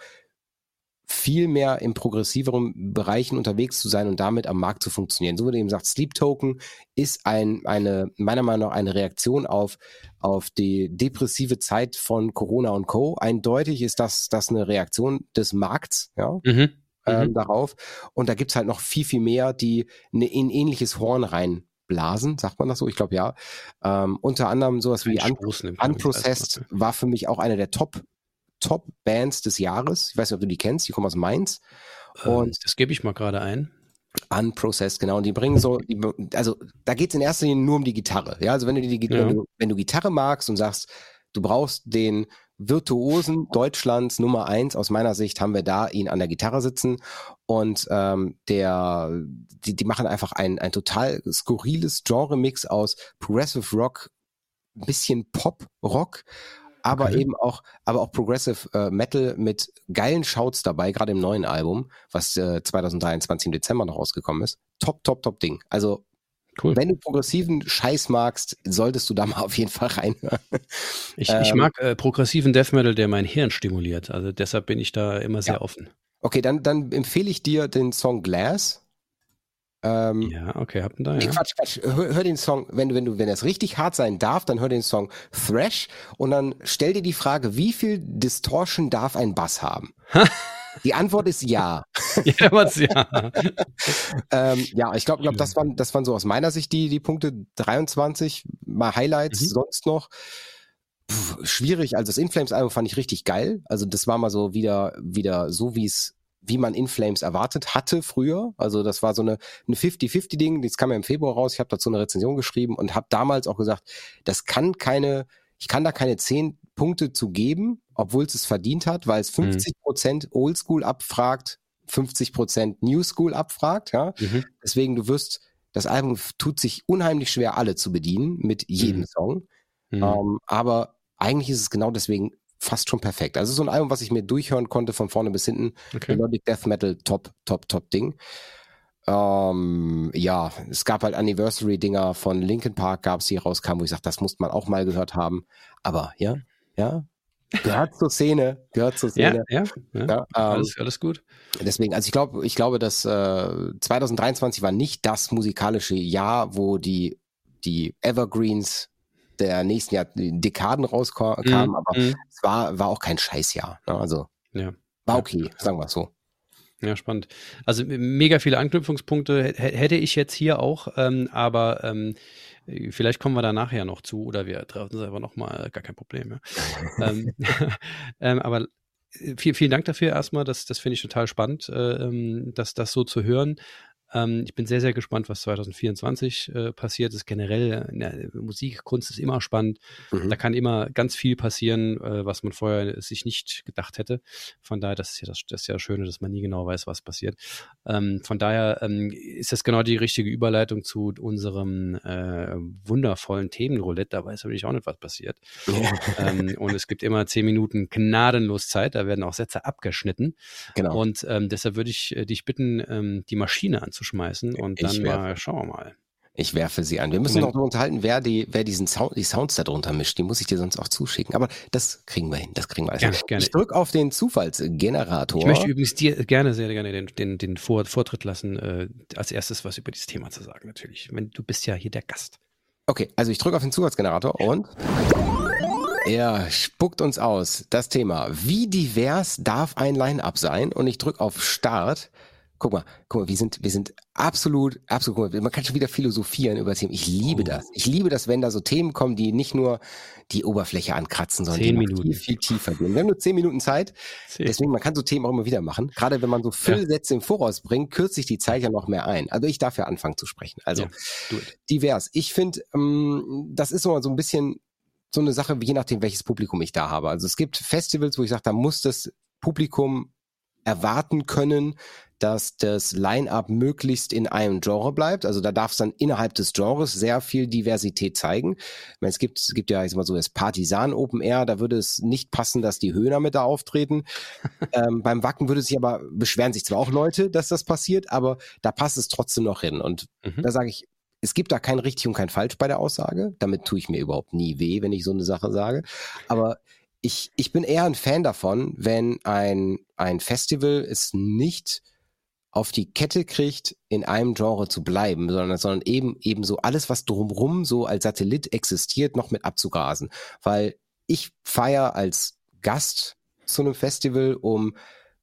viel mehr im progressiveren Bereichen unterwegs zu sein und damit am Markt zu funktionieren. So wie du eben sagst, Sleep Token ist ein, eine, meiner Meinung nach eine Reaktion auf, auf die depressive Zeit von Corona und Co. Eindeutig ist das, das eine Reaktion des Markts, ja, Mhm. ähm, Mhm. darauf. Und da gibt's halt noch viel, viel mehr, die ne, in ähnliches Horn reinblasen, sagt man das so? Ich glaube ja. Ähm, unter anderem sowas wie Un Unprocessed war für mich auch eine der Top, Top Bands des Jahres. Ich weiß nicht, ob du die kennst, die kommen aus Mainz. Ähm, Und das gebe ich mal gerade ein. Unprocessed, genau. Und die bringen so, die, also da geht's in erster Linie nur um die Gitarre. Ja, also wenn du die, Ja. wenn, du, wenn du Gitarre magst und sagst, du brauchst den Virtuosen Deutschlands Nummer eins, aus meiner Sicht haben wir da ihn an der Gitarre sitzen und ähm, der, die, die machen einfach ein, ein total skurriles Genre-Mix aus Progressive Rock, ein bisschen Pop-Rock, aber Okay. eben auch, aber auch Progressive äh, Metal mit geilen Shouts dabei, gerade im neuen Album, was äh, 2023 im Dezember noch rausgekommen ist. Top, top, top Ding. Also Cool. wenn du progressiven Scheiß magst, solltest du da mal auf jeden Fall reinhören. Ich, ich ähm, mag äh, progressiven Death Metal, der mein Hirn stimuliert. Also deshalb bin ich da immer sehr offen. Okay, dann, dann empfehle ich dir den Song Glass. Ähm, Ja, okay, habt ihr da, Nee, ja. Quatsch, Quatsch. Hör, hör den Song, wenn du, wenn du, wenn es richtig hart sein darf, dann hör den Song Thrash und dann stell dir die Frage, wie viel Distortion darf ein Bass haben? die Antwort ist ja. ja, was, ja. Ähm, ja, ich glaube, glaub, das waren, das waren so aus meiner Sicht die, die Punkte 23, mal Highlights, Mhm. sonst noch. Puh, schwierig, also das Inflames-Album fand ich richtig geil. Also das war mal so wieder, wieder so, wie es, wie man Inflames erwartet hatte früher. Also das war so eine, eine 50-50-Ding, das kam ja im Februar raus. Ich habe dazu eine Rezension geschrieben und habe damals auch gesagt, das kann keine, ich kann da keine 10 Punkte zu geben, obwohl es es verdient hat, weil es 50 Prozent Oldschool abfragt, 50 Prozent New School abfragt, ja. Mhm. Deswegen, du wirst, das Album tut sich unheimlich schwer, alle zu bedienen mit jedem Mhm. Song. Mhm. Ähm, aber eigentlich ist es genau deswegen fast schon perfekt. Also so ein Album, was ich mir durchhören konnte von vorne bis hinten. Okay. Melodic Death Metal, top, top, top Ding. Ähm, ja, es gab halt Anniversary-Dinger von Linkin Park, gab es, die rauskamen, wo ich sage, das muss man auch mal gehört haben. Aber ja, ja, gehört zur Szene, gehört zur Ja, Szene. ja, ja. Ja, ähm, Alles, alles gut. Deswegen, also ich glaube, ich glaube, dass äh, 2023 war nicht das musikalische Jahr, wo die die Evergreens der nächsten Jahr die Dekaden rauskamen, Mhm, aber mhm. es war war auch kein Scheißjahr. Ne? Also Ja. war Ja. okay, sagen wir es so. Ja, spannend. Also mega viele Anknüpfungspunkte hä- hätte ich jetzt hier auch, ähm, aber ähm, äh, vielleicht kommen wir da nachher noch zu oder wir treffen uns einfach nochmal, gar kein Problem. Ja. ähm, ähm, aber äh, viel, vielen Dank dafür erstmal, das, das finde ich total spannend, äh, ähm, das, das so zu hören. Ähm, ich bin sehr, sehr gespannt, was 2024 äh, passiert ist. Generell, Musik, Kunst ist immer spannend. Mhm. Da kann immer ganz viel passieren, äh, was man vorher sich nicht gedacht hätte. Von daher, das ist ja das, das, ist ja das Schöne, dass man nie genau weiß, was passiert. Ähm, von daher ähm, ist das genau die richtige Überleitung zu unserem äh, wundervollen Themenroulette. Da weiß aber ich auch nicht, was passiert. ähm, und es gibt immer zehn Minuten gnadenlos Zeit. Da werden auch Sätze abgeschnitten. genau. Und ähm, deshalb würde ich äh, dich bitten, ähm, die Maschine anzuschmeißen und Ich dann werfe. mal schauen wir mal. Ich werfe sie an. Wir müssen noch unterhalten, wer die, wer diesen Sound, die Sounds da drunter mischt. Die muss ich dir sonst auch zuschicken. Aber das kriegen wir hin. Das kriegen wir alles Gerne, hin. gerne. Ich drücke auf den Zufallsgenerator. Ich möchte übrigens dir gerne, sehr gerne den, den, den Vor Vortritt lassen, äh, als erstes was über dieses Thema zu sagen, natürlich. Wenn, du bist ja hier der Gast. Okay, also ich drücke auf den Zufallsgenerator und er spuckt uns aus das Thema. Wie divers darf ein Line-Up sein? Und ich drücke auf Start. Guck mal, guck mal, wir sind, wir sind absolut, absolut, man kann schon wieder philosophieren über Themen. Ich liebe Oh. das. Ich liebe das, wenn da so Themen kommen, die nicht nur die Oberfläche ankratzen, sondern Zehn Minuten. viel, viel tiefer gehen. Wir haben nur zehn Minuten Zeit. Deswegen, man kann so Themen auch immer wieder machen. Gerade wenn man so Füllsätze im Voraus bringt, kürzt sich die Zeit ja noch mehr ein. Also ich darf ja anfangen zu sprechen. Also Ja, divers. Ich finde, ähm, das ist so ein bisschen so eine Sache, je nachdem, welches Publikum ich da habe. Also es gibt Festivals, wo ich sage, da muss das Publikum erwarten können, dass das Line-up möglichst in einem Genre bleibt. Also da darf es dann innerhalb des Genres sehr viel Diversität zeigen. Ich meine, es gibt, es gibt ja ich sag mal so das Partisan Open Air, da würde es nicht passen, dass die Höhner mit da auftreten. ähm, beim Wacken würde sich aber, beschweren sich zwar auch Leute, dass das passiert, aber da passt es trotzdem noch hin. Und Mhm. da sage ich, es gibt da kein richtig und kein falsch bei der Aussage. Damit tue ich mir überhaupt nie weh, wenn ich so eine Sache sage. Aber ich, ich bin eher ein Fan davon, wenn ein, ein Festival es nicht auf die Kette kriegt, in einem Genre zu bleiben, sondern, sondern eben, eben so alles, was drumrum so als Satellit existiert, noch mit abzugrasen. Weil ich feiere als Gast zu einem Festival, um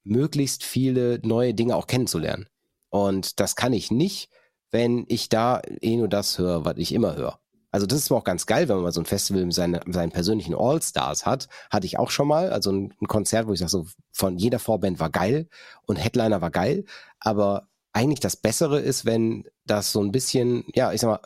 möglichst viele neue Dinge auch kennenzulernen. Und das kann ich nicht, wenn ich da eh nur das höre, was ich immer höre. Also das ist auch ganz geil, wenn man mal so ein Festival mit seinen, seinen persönlichen All-Stars hat. Hatte ich auch schon mal. Also ein, ein Konzert, wo ich sage, so von jeder Vorband war geil und Headliner war geil. Aber eigentlich das Bessere ist, wenn das so ein bisschen, ja, ich sag mal,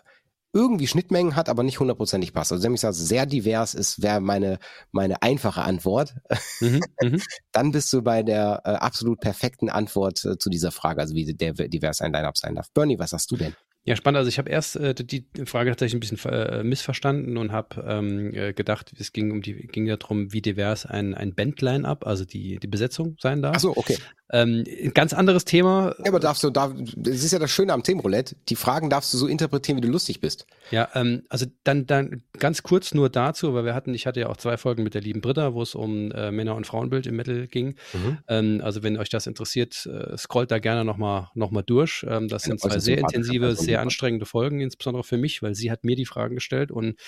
irgendwie Schnittmengen hat, aber nicht hundertprozentig passt. Also wenn ich sage, sehr divers ist, wäre meine, meine einfache Antwort. Mhm, mhm. Dann bist du bei der äh, absolut perfekten Antwort äh, zu dieser Frage, also wie der divers ein Line-Up sein darf. Bernie, was sagst du denn? Ja, spannend. Also ich habe erst äh, die Frage tatsächlich ein bisschen äh, missverstanden und habe ähm, äh, gedacht, es ging um die ging ja darum, wie divers ein, ein Band-Line-Up, also die, die Besetzung sein darf. Ach so, okay. Ähm, ganz anderes Thema. Ja, aber darfst du, darf, das ist ja das Schöne am Themenroulette. Die Fragen darfst du so interpretieren, wie du lustig bist. Ja, ähm, also dann, dann ganz kurz nur dazu, weil wir hatten, ich hatte ja auch zwei Folgen mit der lieben Britta, wo es um äh, Männer- und Frauenbild im Metal ging. Mhm. Ähm, also wenn euch das interessiert, äh, scrollt da gerne nochmal noch mal durch. Ähm, das sind zwei sehr intensive, sehr anstrengende Folgen, insbesondere für mich, weil sie hat mir die Fragen gestellt und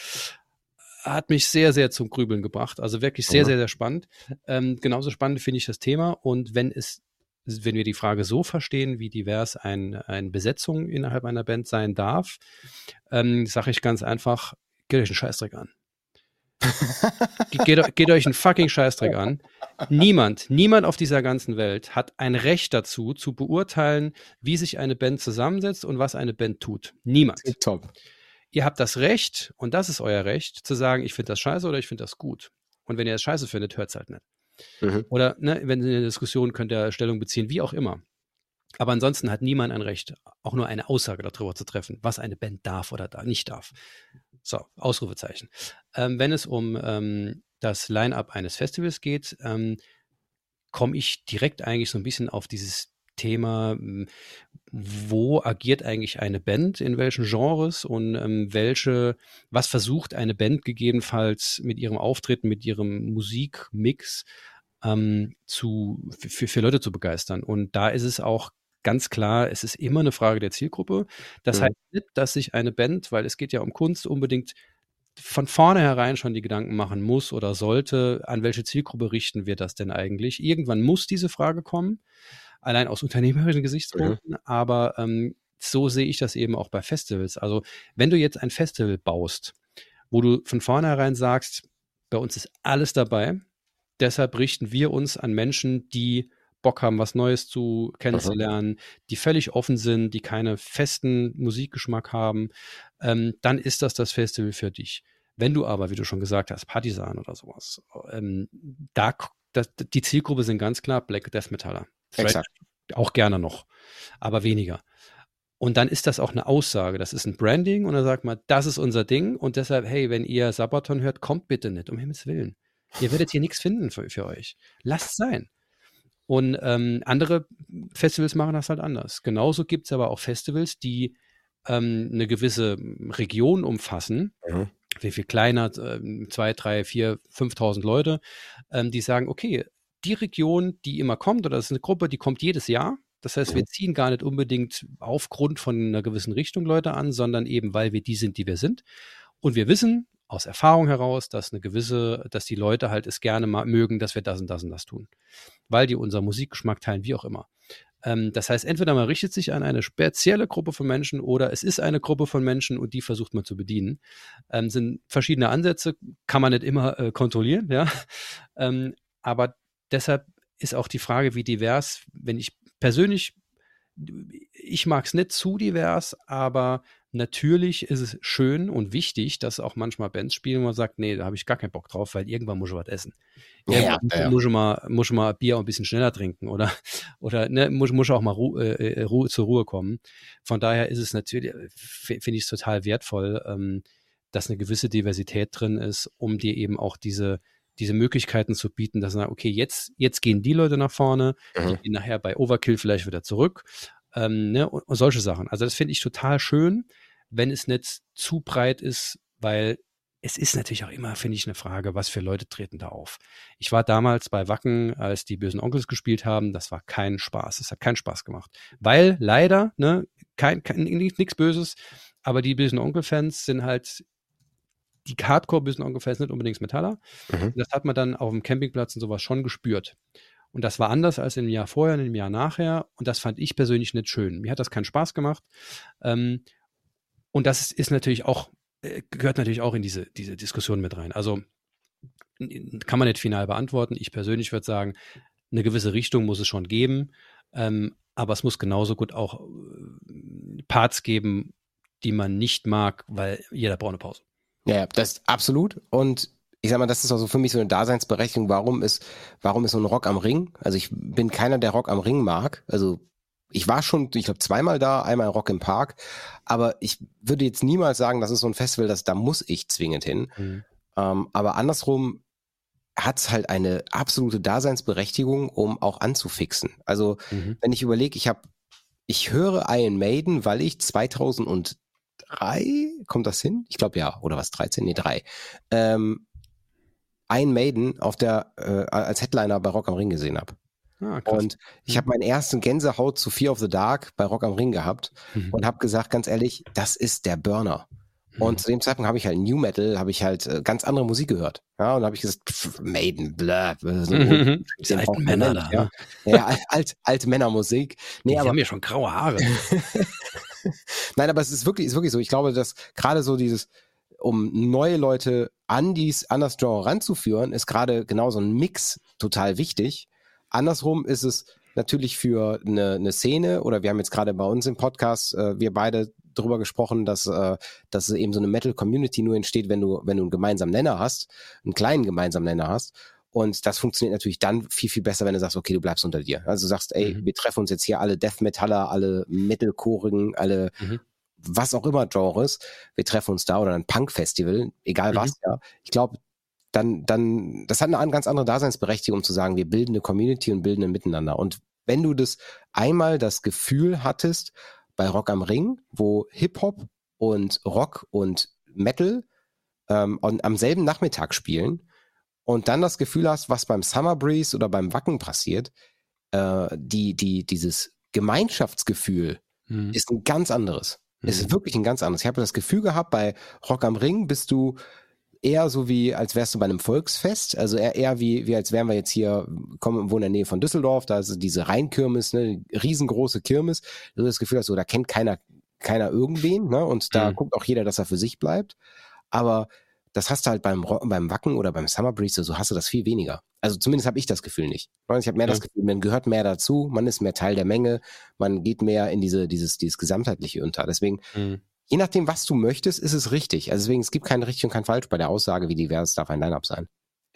hat mich sehr, sehr zum Grübeln gebracht. Also wirklich sehr, mhm. sehr, sehr spannend. Ähm, genauso spannend finde ich das Thema. Und wenn es wenn wir die Frage so verstehen, wie divers ein, eine Besetzung innerhalb einer Band sein darf, ähm, sage ich ganz einfach, geht euch einen Scheißdreck an. Geht, geht, euch einen fucking Scheißdreck an. Niemand, niemand auf dieser ganzen Welt hat ein Recht dazu, zu beurteilen, wie sich eine Band zusammensetzt und was eine Band tut. Niemand. Top. Ihr habt das Recht, und das ist euer Recht, zu sagen, ich finde das scheiße oder ich finde das gut. Und wenn ihr es scheiße findet, hört es halt nicht. Mhm. Oder ne, wenn in der Diskussion könnt ihr Stellung beziehen, wie auch immer. Aber ansonsten hat niemand ein Recht, auch nur eine Aussage darüber zu treffen, was eine Band darf oder da nicht darf. So, Ausrufezeichen. Ähm, wenn es um ähm, das Line-up eines Festivals geht, ähm, komme ich direkt eigentlich so ein bisschen auf dieses Thema, hm, wo agiert eigentlich eine Band, in welchen Genres und ähm, welche, was versucht eine Band gegebenenfalls mit ihrem Auftreten, mit ihrem Musikmix ähm, zu, für, für Leute zu begeistern. Und da ist es auch ganz klar, es ist immer eine Frage der Zielgruppe. Das mhm. heißt nicht, dass sich eine Band, weil es geht ja um Kunst, unbedingt von vornherein schon die Gedanken machen muss oder sollte, an welche Zielgruppe richten wir das denn eigentlich? Irgendwann muss diese Frage kommen allein aus unternehmerischen Gesichtspunkten, mhm. aber ähm, so sehe ich das eben auch bei Festivals. Also wenn du jetzt ein Festival baust, wo du von vornherein sagst, bei uns ist alles dabei, deshalb richten wir uns an Menschen, die Bock haben, was Neues zu kennenzulernen, mhm. die völlig offen sind, die keine festen Musikgeschmack haben, ähm, dann ist das das Festival für dich. Wenn du aber, wie du schon gesagt hast, Partisan oder sowas, ähm, da das, die Zielgruppe sind ganz klar Black Death Metaller. Exakt. Auch gerne noch, aber weniger. Und dann ist das auch eine Aussage. Das ist ein Branding und dann sagt man, das ist unser Ding und deshalb, hey, wenn ihr Sabaton hört, kommt bitte nicht, um Himmels Willen. Ihr werdet hier nichts finden für, für euch. Lasst sein. Und ähm, andere Festivals machen das halt anders. Genauso gibt es aber auch Festivals, die ähm, eine gewisse Region umfassen. Mhm. Wie viel kleiner, äh, zwei, drei, vier, 5.000 Leute, ähm, die sagen, okay, die Region, die immer kommt, oder das ist eine Gruppe, die kommt jedes Jahr. Das heißt, wir ziehen gar nicht unbedingt aufgrund von einer gewissen Richtung Leute an, sondern eben, weil wir die sind, die wir sind. Und wir wissen aus Erfahrung heraus, dass eine gewisse, dass die Leute halt es gerne mal mögen, dass wir das und das und das tun. Weil die unser Musikgeschmack teilen, wie auch immer. Ähm, das heißt, entweder man richtet sich an eine spezielle Gruppe von Menschen oder es ist eine Gruppe von Menschen und die versucht man zu bedienen. Ähm, sind verschiedene Ansätze, kann man nicht immer äh, kontrollieren, ja. Ähm, aber deshalb ist auch die Frage, wie divers, wenn ich persönlich, ich mag es nicht zu divers, aber natürlich ist es schön und wichtig, dass auch manchmal Bands spielen, wo man sagt, nee, da habe ich gar keinen Bock drauf, weil irgendwann muss ich was essen. Ja, ja, Muss, ich mal, muss ich mal Bier auch ein bisschen schneller trinken oder, oder ne, muss, muss ich auch mal Ru äh, äh Ruhe, zur Ruhe kommen. Von daher ist es natürlich, finde ich es total wertvoll, ähm, dass eine gewisse Diversität drin ist, um dir eben auch diese diese Möglichkeiten zu bieten, dass man, okay, jetzt, jetzt gehen die Leute nach vorne, mhm. die gehen nachher bei Overkill vielleicht wieder zurück ähm, ne, und, und solche Sachen. Also das finde ich total schön, wenn es nicht zu breit ist, weil es ist natürlich auch immer, finde ich, eine Frage, was für Leute treten da auf. Ich war damals bei Wacken, als die bösen Onkels gespielt haben. Das war kein Spaß. Es hat keinen Spaß gemacht. Weil leider, ne, kein, kein nichts Böses, aber die bösen Onkel-Fans sind halt die Hardcore bösen Onkel-Fans nicht unbedingt Metaller. Mhm. Das hat man dann auf dem Campingplatz und sowas schon gespürt. Und das war anders als im Jahr vorher und im Jahr nachher. Und das fand ich persönlich nicht schön. Mir hat das keinen Spaß gemacht. Ähm, und das ist, natürlich auch äh, gehört natürlich auch in diese, diese Diskussion mit rein. Also kann man nicht final beantworten. Ich persönlich würde sagen, eine gewisse Richtung muss es schon geben, ähm, aber es muss genauso gut auch äh, Parts geben, die man nicht mag, weil jeder braucht eine Pause. Ja, das ist absolut. Und ich sag mal, das ist auch so für mich so eine Daseinsberechtigung. Warum ist, warum ist so ein Rock am Ring? Also ich bin keiner, der Rock am Ring mag. Also ich war schon, ich glaube, zweimal da, einmal Rock im Park, aber ich würde jetzt niemals sagen, das ist so ein Festival, dass da muss ich zwingend hin. Mhm. Ähm, aber andersrum hat es halt eine absolute Daseinsberechtigung, um auch anzufixen. Also mhm. wenn ich überlege, ich habe, ich höre Iron Maiden, weil ich 2003, kommt das hin? Ich glaube ja, oder was, 13? Nee, 3. Ähm, Iron Maiden auf der, äh, als Headliner bei Rock am Ring gesehen habe. Ah, und ich habe mhm. meinen ersten Gänsehaut zu Fear of the Dark bei Rock am Ring gehabt mhm. und habe gesagt, ganz ehrlich, das ist der Burner. Und mhm. zu dem Zeitpunkt habe ich halt New Metal, habe ich halt äh, ganz andere Musik gehört. Ja, und habe ich gesagt, pff, Maiden, blah, so, mhm. Die alten Männer da. Ja, ne? ja alt, alt, alte Männermusik. Nee, die aber, haben ja schon graue Haare. Nein, aber es ist wirklich, ist wirklich so. Ich glaube, dass gerade so dieses, um neue Leute an dies, an das Genre ranzuführen, ist gerade genau so ein Mix total wichtig. Andersrum ist es natürlich für eine, eine Szene oder wir haben jetzt gerade bei uns im Podcast, äh, wir beide darüber gesprochen, dass, äh, dass eben so eine Metal-Community nur entsteht, wenn du, wenn du einen gemeinsamen Nenner hast, einen kleinen gemeinsamen Nenner hast. Und das funktioniert natürlich dann viel, viel besser, wenn du sagst, okay, du bleibst unter dir. Also du sagst, ey, mhm. wir treffen uns jetzt hier alle Death Metaller, alle Metalchorigen, alle mhm. was auch immer Genres. Wir treffen uns da oder ein Punk-Festival, egal mhm. was, ja. Ich glaube, dann, dann, das hat eine ganz andere Daseinsberechtigung, um zu sagen, wir bilden eine Community und bilden ein Miteinander. Und wenn du das einmal das Gefühl hattest, bei Rock am Ring, wo Hip-Hop und Rock und Metal ähm, am selben Nachmittag spielen und dann das Gefühl hast, was beim Summer Breeze oder beim Wacken passiert, äh, die, die, dieses Gemeinschaftsgefühl mhm. ist ein ganz anderes. Mhm. Es ist wirklich ein ganz anderes. Ich habe das Gefühl gehabt, bei Rock am Ring bist du eher so wie, als wärst du bei einem Volksfest, also eher, eher wie, wie als wären wir jetzt hier, kommen, wohnen in der Nähe von Düsseldorf, da ist diese Rheinkirmes, ne, riesengroße Kirmes, du das Gefühl hast, so, da kennt keiner, keiner irgendwen, ne, und da mhm. guckt auch jeder, dass er für sich bleibt, aber das hast du halt beim, beim Wacken oder beim Summer Breeze, so hast du das viel weniger. Also zumindest habe ich das Gefühl nicht. Ich habe mehr ja. das Gefühl, man gehört mehr dazu, man ist mehr Teil der Menge, man geht mehr in diese, dieses, dieses Gesamtheitliche unter. Deswegen mhm je nachdem, was du möchtest, ist es richtig. Also deswegen, es gibt kein richtig und kein falsch bei der Aussage, wie divers darf ein Line-Up sein.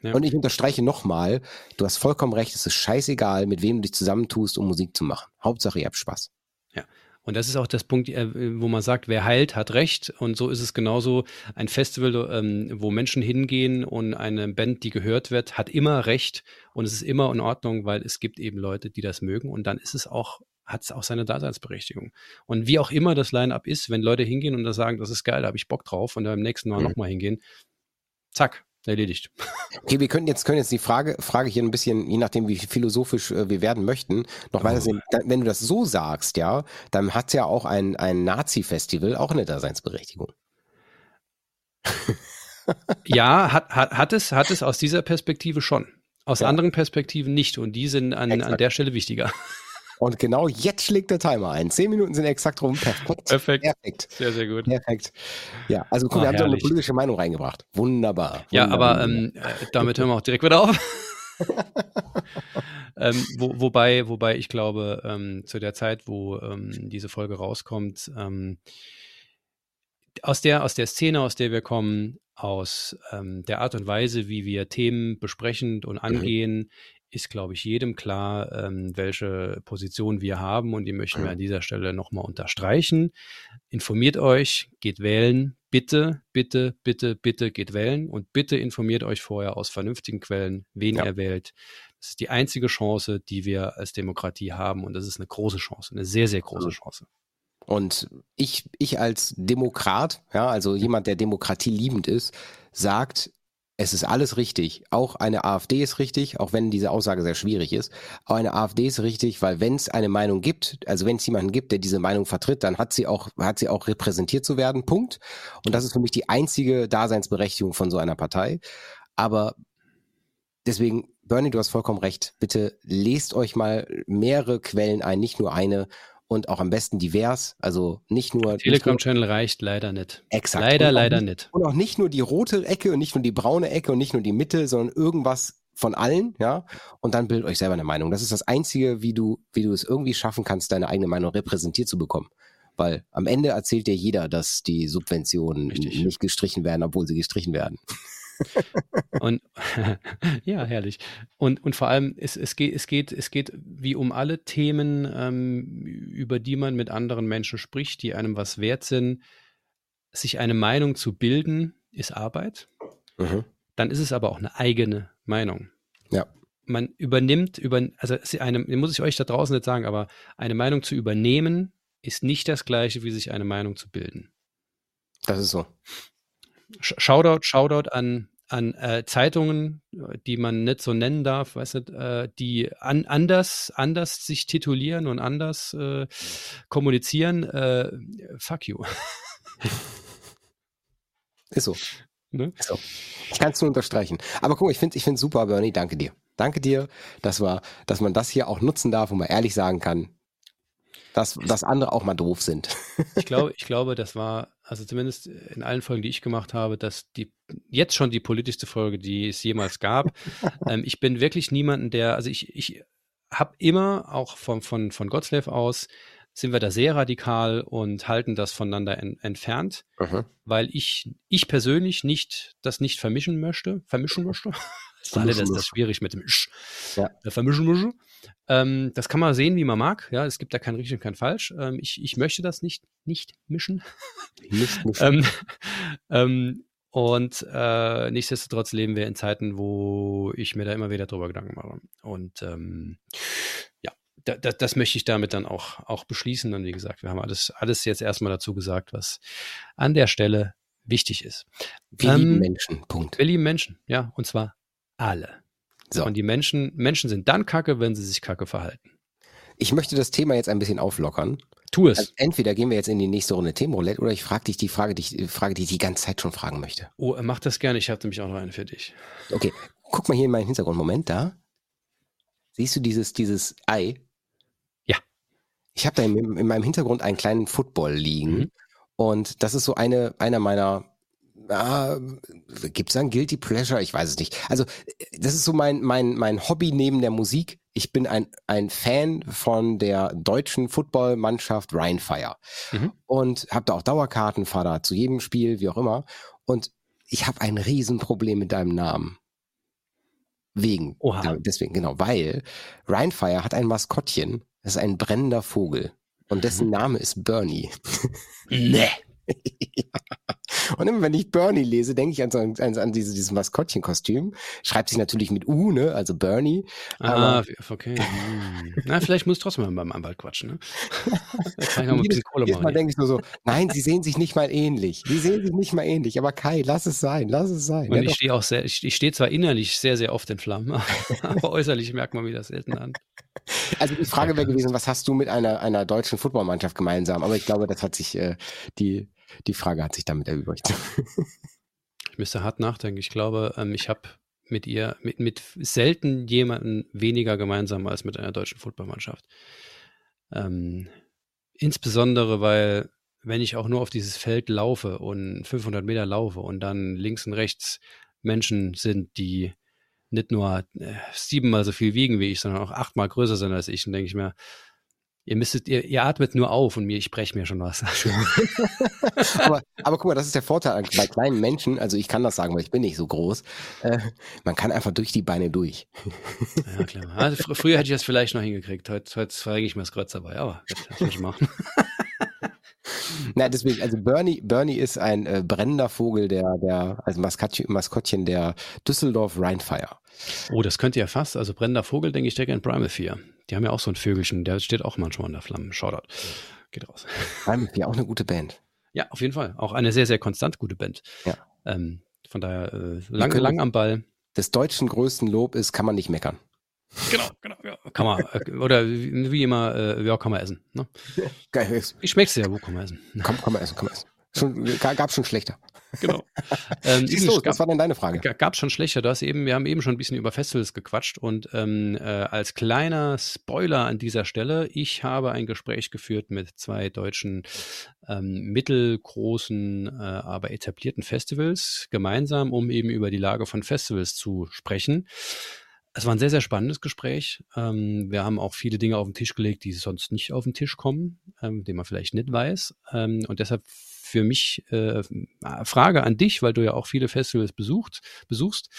Ja. Und ich unterstreiche nochmal, du hast vollkommen recht, es ist scheißegal, mit wem du dich zusammentust, um Musik zu machen. Hauptsache, ihr habt Spaß. Ja. Und das ist auch das Punkt, äh, wo man sagt, wer heilt, hat Recht. Und so ist es genauso. Ein Festival, ähm, wo Menschen hingehen und eine Band, die gehört wird, hat immer Recht. Und es ist immer in Ordnung, weil es gibt eben Leute, die das mögen. Und dann ist es auch hat es auch seine Daseinsberechtigung. Und wie auch immer das Line-Up ist, wenn Leute hingehen und da sagen, das ist geil, da habe ich Bock drauf und dann beim nächsten Mal mhm. nochmal hingehen, zack, erledigt. Okay, wir können jetzt, können jetzt die Frage, Frage hier ein bisschen, je nachdem, wie philosophisch äh, wir werden möchten, noch weiter sehen. Wenn du das so sagst, ja, dann hat ja auch ein, ein Nazi-Festival auch eine Daseinsberechtigung. ja, hat, hat, hat, es, hat es aus dieser Perspektive schon. Aus ja. anderen Perspektiven nicht. Und die sind an, an der Stelle wichtiger. Und genau jetzt schlägt der Timer ein. Zehn Minuten sind exakt rum. Perfekt. Perfekt. Perfekt. Sehr, sehr gut. Perfekt. Ja, also guck, oh, wir haben so eine politische Meinung reingebracht. Wunderbar. Ja, Wunderbar. aber ähm, äh, damit hören wir auch direkt wieder auf. ähm, wo, wobei, wobei ich glaube, ähm, zu der Zeit, wo ähm, diese Folge rauskommt, ähm, aus der, aus der Szene, aus der wir kommen, aus ähm, der Art und Weise, wie wir Themen besprechen und mhm. angehen, mhm ist, glaube ich, jedem klar, ähm, welche Position wir haben und die möchten wir an dieser Stelle nochmal unterstreichen. Informiert euch, geht wählen, bitte, bitte, bitte, bitte geht wählen und bitte informiert euch vorher aus vernünftigen Quellen, wen ja. ihr wählt. Das ist die einzige Chance, die wir als Demokratie haben und das ist eine große Chance, eine sehr, sehr große Chance. Und ich, ich als Demokrat, ja, also jemand, der Demokratie liebend ist, sagt, es ist alles richtig. Auch eine AfD ist richtig, auch wenn diese Aussage sehr schwierig ist. Auch eine AfD ist richtig, weil wenn es eine Meinung gibt, also wenn es jemanden gibt, der diese Meinung vertritt, dann hat sie auch, hat sie auch repräsentiert zu werden. Punkt. Und das ist für mich die einzige Daseinsberechtigung von so einer Partei. Aber deswegen, Bernie, du hast vollkommen recht. Bitte lest euch mal mehrere Quellen ein, nicht nur eine und auch am besten divers. Also nicht nur. Telegram-Channel reicht leider nicht. Exakt. Leider, leider nicht, nicht. Und auch nicht nur die rote Ecke und nicht nur die braune Ecke und nicht nur die Mitte, sondern irgendwas von allen, ja. Und dann bildet euch selber eine Meinung. Das ist das Einzige, wie du, wie du es irgendwie schaffen kannst, deine eigene Meinung repräsentiert zu bekommen. Weil am Ende erzählt dir jeder, dass die Subventionen Richtig. nicht gestrichen werden, obwohl sie gestrichen werden. Und ja, herrlich. Und, und vor allem, es, es, geht, es, geht, es geht wie um alle Themen, ähm, über die man mit anderen Menschen spricht, die einem was wert sind. Sich eine Meinung zu bilden, ist Arbeit. Mhm. Dann ist es aber auch eine eigene Meinung. Ja. Man übernimmt, über, also eine, muss ich euch da draußen nicht sagen, aber eine Meinung zu übernehmen, ist nicht das gleiche, wie sich eine Meinung zu bilden. Das ist so. Shoutout, Shoutout an, an äh, Zeitungen, die man nicht so nennen darf, weißt du, äh, die an, anders, anders sich titulieren und anders äh, kommunizieren. Äh, fuck you. Ist so. Ne? Ist so. Ich kann es nur unterstreichen. Aber guck mal, ich finde ich finde super, Bernie, danke dir. Danke dir, dass, wir, dass man das hier auch nutzen darf und mal ehrlich sagen kann, dass, dass andere auch mal doof sind. ich glaube, ich glaube, das war, also zumindest in allen Folgen, die ich gemacht habe, dass die jetzt schon die politischste Folge, die es jemals gab. ähm, ich bin wirklich niemanden, der, also ich, ich habe immer auch von, von, von Gottslev aus, sind wir da sehr radikal und halten das voneinander en, entfernt, mhm. weil ich, ich persönlich nicht das nicht vermischen möchte, vermischen möchte. Das ist alle, das ist schwierig mit dem Sch. Ja. Vermischen möchte. Ähm, das kann man sehen, wie man mag. Ja, es gibt da kein richtig und kein falsch. Ähm, ich, ich möchte das nicht, nicht mischen. Nicht mischen. ähm, ähm, und äh, nichtsdestotrotz leben wir in Zeiten, wo ich mir da immer wieder drüber Gedanken mache. Und ähm, ja, da, da, das möchte ich damit dann auch, auch beschließen. Und wie gesagt, wir haben alles, alles jetzt erstmal dazu gesagt, was an der Stelle wichtig ist. Wir lieben ähm, Menschen, Punkt. Wir lieben Menschen, ja, und zwar alle. So. Und die Menschen, Menschen sind dann kacke, wenn sie sich kacke verhalten. Ich möchte das Thema jetzt ein bisschen auflockern. Tu es. Also entweder gehen wir jetzt in die nächste Runde Themenroulette oder ich frage dich die Frage, die ich, Frage, die ich die ganze Zeit schon fragen möchte. Oh, mach das gerne. Ich habe nämlich auch noch eine für dich. Okay, guck mal hier in meinen Hintergrund. Moment, da. Siehst du dieses, dieses Ei? Ja. Ich habe da in, in, meinem Hintergrund einen kleinen Football liegen. Mhm. Und das ist so eine, einer meiner ah, gibt es ein Guilty Pleasure? Ich weiß es nicht. Also das ist so mein, mein, mein Hobby neben der Musik. Ich bin ein, ein Fan von der deutschen Footballmannschaft Rheinfire mhm. und habe da auch Dauerkarten, fahre da zu jedem Spiel, wie auch immer. Und ich habe ein Riesenproblem mit deinem Namen. Wegen. Oha. Deswegen, genau, weil Rheinfire hat ein Maskottchen, das ist ein brennender Vogel. Und dessen. Name ist Bernie. Nee. Ja. Und immer wenn ich Bernie lese, denke ich an, so, an, an diese, dieses Maskottchenkostüm. Schreibt sich natürlich mit U, ne? Also Bernie. Ah, okay. Hm. Na, vielleicht muss ich trotzdem mal beim Anwalt quatschen, ne? kann ich noch ein bisschen Kohle machen. Mal denke ich nur so, nein, sie sehen sich nicht mal ähnlich. Sie sehen sich nicht mal ähnlich. Aber Kai, lass es sein, lass es sein. Und ja, ich stehe auch sehr, ich, ich stehe zwar innerlich sehr, sehr oft in Flammen, aber äußerlich merkt man wieder selten an. Also die Frage wäre gewesen, was hast du mit einer, einer deutschen Footballmannschaft gemeinsam? Aber ich glaube, das hat sich äh, die, die Frage hat sich damit erübrigt. ich müsste hart nachdenken. Ich glaube, ähm, ich habe mit ihr, mit, mit selten jemanden weniger gemeinsam als mit einer deutschen Footballmannschaft. Ähm, insbesondere, weil wenn ich auch nur auf dieses Feld laufe und 500 Meter laufe und dann links und rechts Menschen sind, die nicht nur äh, siebenmal so viel wiegen wie ich, sondern auch achtmal größer sind als ich, dann denke ich mir, ihr müsstet, ihr, ihr atmet nur auf und mir, ich breche mir schon was. aber, aber guck mal, das ist der Vorteil bei kleinen Menschen, also ich kann das sagen, weil ich bin nicht so groß, äh, man kann einfach durch die Beine durch. ja, klar. Also, fr früher hätte ich das vielleicht noch hingekriegt, heute, heute verrege ich mir das Kreuz dabei, aber das muss ich machen. Na, deswegen, also Bernie, Bernie ist ein äh, brennender Vogel, der, der, also Maskottchen, Maskottchen der Düsseldorf Rheinfire. Oh, das könnte ja fast, also brennender Vogel, denke ich, stecke in Primal 4. Die haben ja auch so ein Vögelchen, der steht auch manchmal in der Flamme. Shoutout. Geht raus. Primal 4, auch eine gute Band. Ja, auf jeden Fall. Auch eine sehr, sehr konstant gute Band. Ja. Ähm, von daher äh, lang, lang am Ball. Des deutschen größten Lob ist, kann man nicht meckern. Genau, genau, ja. Kann man, äh, oder wie, wie immer, äh, ja, kann man essen. Ne? Geil. Wie schmeckt's dir? Wo kann man essen? Komm, kann man essen, kann man essen. Schon, gab schon schlechter. Genau. Ähm, Schieß los, was war denn deine Frage? Gab schon schlechter. Du hast eben, wir haben eben schon ein bisschen über Festivals gequatscht und ähm, äh, als kleiner Spoiler an dieser Stelle, ich habe ein Gespräch geführt mit zwei deutschen ähm, mittelgroßen, äh, aber etablierten Festivals gemeinsam, um eben über die Lage von Festivals zu sprechen. Es war ein sehr, sehr spannendes Gespräch. Ähm, wir haben auch viele Dinge auf den Tisch gelegt, die sonst nicht auf den Tisch kommen, ähm, die man vielleicht nicht weiß. Ähm, und deshalb für mich äh, Frage an dich, weil du ja auch viele Festivals besucht, besuchst.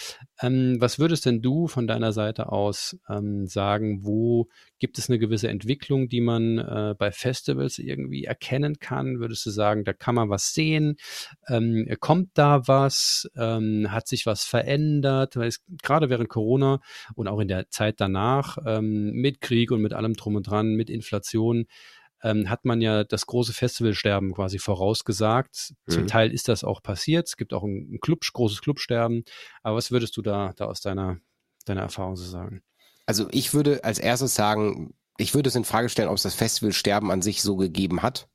Ähm, was würdest denn du von deiner Seite aus ähm, sagen, wo gibt es eine gewisse Entwicklung, die man äh, bei Festivals irgendwie erkennen kann? Würdest du sagen, da kann man was sehen? Ähm, kommt da was? Ähm, hat sich was verändert? Weil es gerade während Corona und auch in der Zeit danach ähm, mit Krieg und mit allem drum und dran, mit Inflation, ähm, hat man ja das große Festivalsterben quasi vorausgesagt. Mhm. Zum Teil ist das auch passiert. Es gibt auch ein, ein Club, großes Clubsterben. Aber was würdest du da, da aus deiner, deiner Erfahrung so sagen? Also ich würde als erstes sagen, ich würde es in Frage stellen, ob es das Festivalsterben an sich so gegeben hat.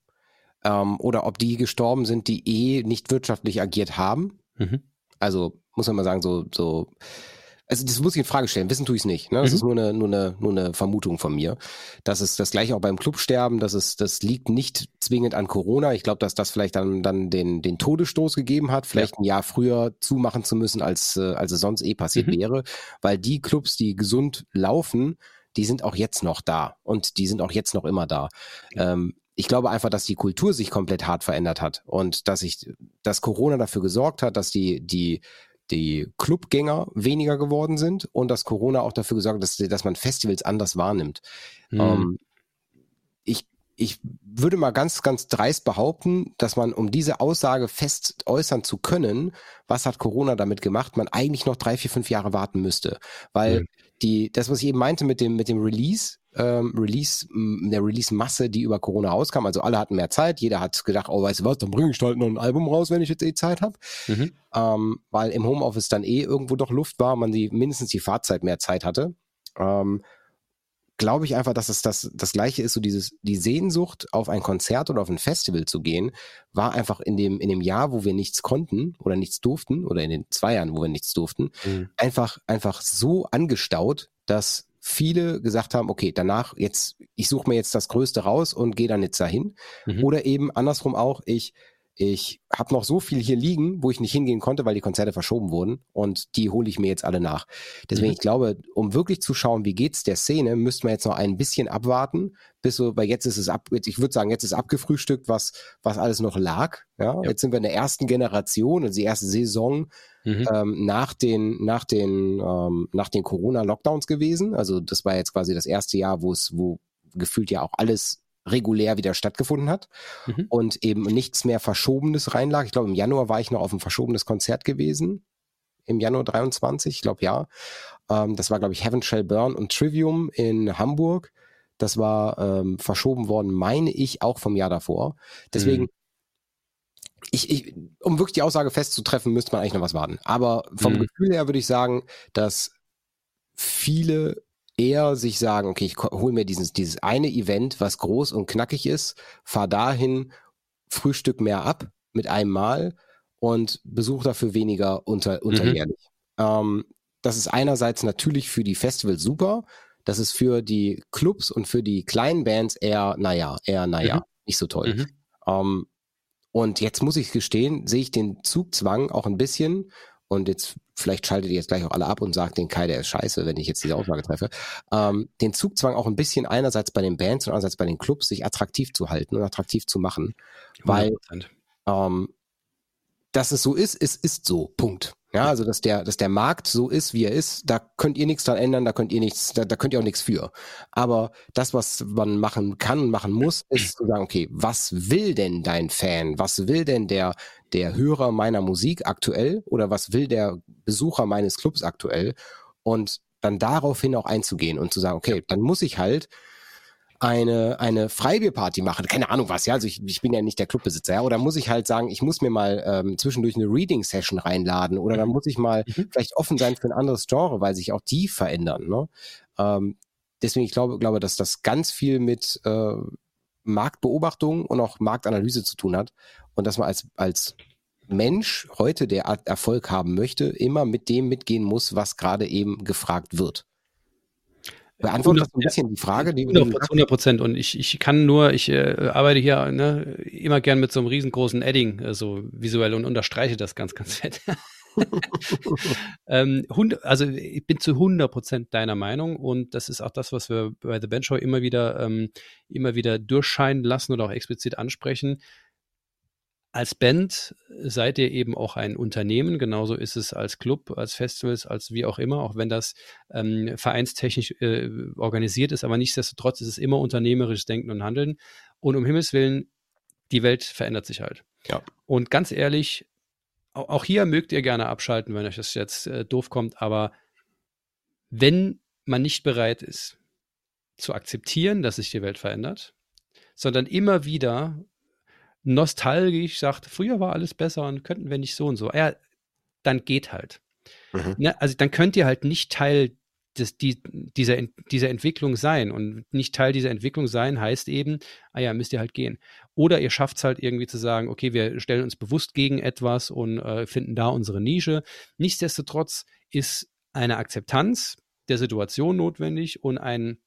Ähm, oder ob die gestorben sind, die eh nicht wirtschaftlich agiert haben. Mhm. Also muss man mal sagen, so, so also das muss ich in Frage stellen. Wissen tue ich es nicht. Ne? Das mhm. ist nur eine, nur, eine, nur eine Vermutung von mir. Das ist das gleiche auch beim Clubsterben. Das, ist, das liegt nicht zwingend an Corona. Ich glaube, dass das vielleicht dann, dann den, den Todesstoß gegeben hat, vielleicht ja. ein Jahr früher zumachen zu müssen, als, äh, als es sonst eh passiert mhm. wäre. Weil die Clubs, die gesund laufen, die sind auch jetzt noch da. Und die sind auch jetzt noch immer da. Ja. Ähm, ich glaube einfach, dass die Kultur sich komplett hart verändert hat und dass ich, dass Corona dafür gesorgt hat, dass die, die die Clubgänger weniger geworden sind und dass Corona auch dafür gesorgt hat, dass, dass man Festivals anders wahrnimmt. Mhm. Ähm, ich, ich würde mal ganz, ganz dreist behaupten, dass man, um diese Aussage fest äußern zu können, was hat Corona damit gemacht, man eigentlich noch drei, vier, fünf Jahre warten müsste. Weil mhm. die, das, was ich eben meinte mit dem, mit dem Release, ähm, Release, der Release-Masse, die über Corona rauskam. Also alle hatten mehr Zeit. Jeder hat gedacht, oh, weißt du was, dann bringe ich halt noch ein Album raus, wenn ich jetzt eh Zeit habe. Mhm. Ähm, weil im Homeoffice dann eh irgendwo doch Luft war, man die mindestens die Fahrzeit mehr Zeit hatte. Ähm, glaube ich einfach, dass es das, das gleiche ist, so dieses, die Sehnsucht auf ein Konzert oder auf ein Festival zu gehen, war einfach in dem, in dem Jahr, wo wir nichts konnten oder nichts durften, oder in den zwei Jahren, wo wir nichts durften, mhm. einfach, einfach so angestaut, dass viele gesagt haben, okay, danach jetzt, ich suche mir jetzt das Größte raus und gehe dann jetzt dahin. Mhm. Oder eben andersrum auch, ich ich habe noch so viel hier liegen, wo ich nicht hingehen konnte, weil die Konzerte verschoben wurden und die hole ich mir jetzt alle nach. Deswegen, mhm. ich glaube, um wirklich zu schauen, wie geht's der Szene, müssten wir jetzt noch ein bisschen abwarten, bis so, weil jetzt ist es ab, ich würde sagen, jetzt ist abgefrühstückt, was, was alles noch lag. Ja? ja. Jetzt sind wir in der ersten Generation, also die erste Saison mhm. ähm, nach den, nach den, ähm, nach den Corona-Lockdowns gewesen. Also das war jetzt quasi das erste Jahr, wo es, wo gefühlt ja auch alles regulär wieder stattgefunden hat mhm. und eben nichts mehr Verschobenes reinlag. Ich glaube, im Januar war ich noch auf ein verschobenes Konzert gewesen. Im Januar 23, ich glaube ja. Ähm, das war, glaube ich, Heaven Shall Burn und Trivium in Hamburg. Das war ähm, verschoben worden, meine ich, auch vom Jahr davor. Deswegen, mhm. ich, ich, um wirklich die Aussage festzutreffen, müsste man eigentlich noch was warten. Aber vom mhm. Gefühl her würde ich sagen, dass viele eher sich sagen, okay, ich hole mir dieses, dieses eine Event, was groß und knackig ist, fahr dahin, Frühstück mehr ab mit einem Mal und besuche dafür weniger unter, unterjährlich. Mhm. Ähm, das ist einerseits natürlich für die Festivals super, das ist für die Clubs und für die kleinen Bands eher, naja, eher, naja, mhm. nicht so toll. Mhm. Ähm, und jetzt muss ich gestehen, sehe ich den Zugzwang auch ein bisschen und jetzt vielleicht schaltet ihr jetzt gleich auch alle ab und sagt, den Kai, der ist scheiße, wenn ich jetzt diese Aussage treffe, ähm, den Zugzwang auch ein bisschen einerseits bei den Bands und andererseits bei den Clubs, sich attraktiv zu halten und attraktiv zu machen, 100%. weil ähm, dass es so ist, es ist so, Punkt. Ja, also dass der, dass der Markt so ist, wie er ist, da könnt ihr nichts dran ändern, da könnt ihr nichts, da, da könnt ihr auch nichts für. Aber das, was man machen kann und machen muss, ist zu sagen, okay, was will denn dein Fan? Was will denn der, der Hörer meiner Musik aktuell oder was will der Besucher meines Clubs aktuell? Und dann daraufhin auch einzugehen und zu sagen, okay, dann muss ich halt eine, eine Freibierparty machen, keine Ahnung was, ja, also ich, ich bin ja nicht der Clubbesitzer, ja, oder muss ich halt sagen, ich muss mir mal ähm, zwischendurch eine Reading-Session reinladen oder dann muss ich mal mhm. vielleicht offen sein für ein anderes Genre, weil sich auch die verändern, ne? Ähm, deswegen, ich glaube, glaube, dass das ganz viel mit äh, Marktbeobachtung und auch Marktanalyse zu tun hat und dass man als, als Mensch heute, der Erfolg haben möchte, immer mit dem mitgehen muss, was gerade eben gefragt wird. Beantwortet das ein bisschen die Frage? Die 100 Prozent. Und ich, ich kann nur, ich äh, arbeite hier ne, immer gern mit so einem riesengroßen Edding, äh, so visuell und unterstreiche das ganz, ganz fett. ähm, also ich bin zu 100 Prozent deiner Meinung und das ist auch das, was wir bei The Bench Show immer wieder, ähm, immer wieder durchscheinen lassen oder auch explizit ansprechen als Band seid ihr eben auch ein Unternehmen, genauso ist es als Club, als Festivals, als wie auch immer, auch wenn das ähm, vereinstechnisch äh, organisiert ist, aber nichtsdestotrotz ist es immer unternehmerisches Denken und Handeln. Und um Himmels Willen, die Welt verändert sich halt. Ja. Und ganz ehrlich, auch, auch hier mögt ihr gerne abschalten, wenn euch das jetzt äh, doof kommt, aber wenn man nicht bereit ist, zu akzeptieren, dass sich die Welt verändert, sondern immer wieder nostalgisch sagt, früher war alles besser und könnten wir nicht so und so. Ja, dann geht halt. Mhm. Ne? Also dann könnt ihr halt nicht Teil des, die, dieser, dieser Entwicklung sein. Und nicht Teil dieser Entwicklung sein heißt eben, ah ja, müsst ihr halt gehen. Oder ihr schafft es halt irgendwie zu sagen, okay, wir stellen uns bewusst gegen etwas und äh, finden da unsere Nische. Nichtsdestotrotz ist eine Akzeptanz der Situation notwendig und ein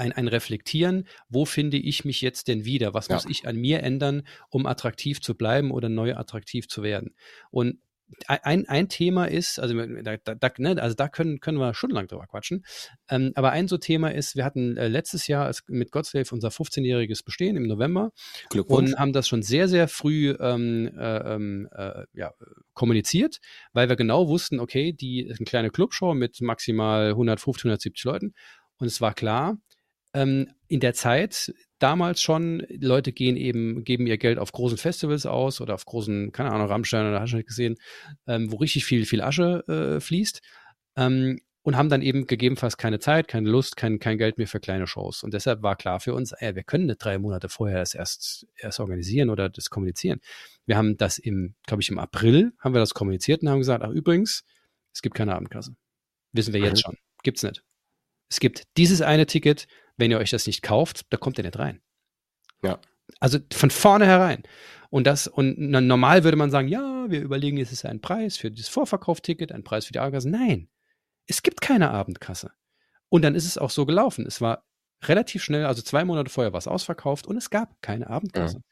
ein, ein Reflektieren, wo finde ich mich jetzt denn wieder? Was ja. muss ich an mir ändern, um attraktiv zu bleiben oder neu attraktiv zu werden? Und ein, ein Thema ist, also da, da, ne, also da können, können wir stundenlang drüber quatschen, ähm, aber ein so Thema ist, wir hatten äh, letztes Jahr mit Godslave unser 15-jähriges Bestehen im November und haben das schon sehr, sehr früh ähm, äh, ähm, äh, ja, kommuniziert, weil wir genau wussten, okay, die ist eine kleine Clubshow mit maximal 150, 170 Leuten und es war klar, ähm, in der Zeit damals schon, Leute gehen eben, geben ihr Geld auf großen Festivals aus oder auf großen, keine Ahnung, Rammstein oder hast du nicht gesehen, ähm, wo richtig viel, viel Asche äh, fließt. Ähm, und haben dann eben gegebenenfalls keine Zeit, keine Lust, kein, kein Geld mehr für kleine Shows. Und deshalb war klar für uns, ey, wir können nicht drei Monate vorher das erst, erst organisieren oder das kommunizieren. Wir haben das im, glaube ich, im April haben wir das kommuniziert und haben gesagt, ach übrigens, es gibt keine Abendkasse. Wissen wir jetzt schon. Gibt's nicht. Es gibt dieses eine Ticket, wenn ihr euch das nicht kauft, da kommt ihr nicht rein. Ja. Also von vornherein. Und das, und normal würde man sagen, ja, wir überlegen, es ist ein Preis für das Vorverkaufticket, ein Preis für die Abendkasse. Nein, es gibt keine Abendkasse. Und dann ist es auch so gelaufen. Es war relativ schnell, also zwei Monate vorher war es ausverkauft und es gab keine Abendkasse. Ja.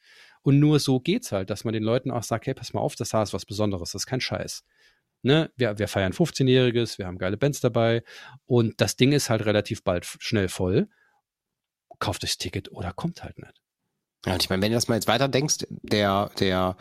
Und nur so geht's halt, dass man den Leuten auch sagt, hey, pass mal auf, das ist was Besonderes, das ist kein Scheiß. Ne? Wir, wir feiern 15-Jähriges, wir haben geile Bands dabei und das Ding ist halt relativ bald schnell voll kauft das Ticket oder kommt halt nicht. Ja, und ich meine, wenn du das mal jetzt weiter denkst, der, der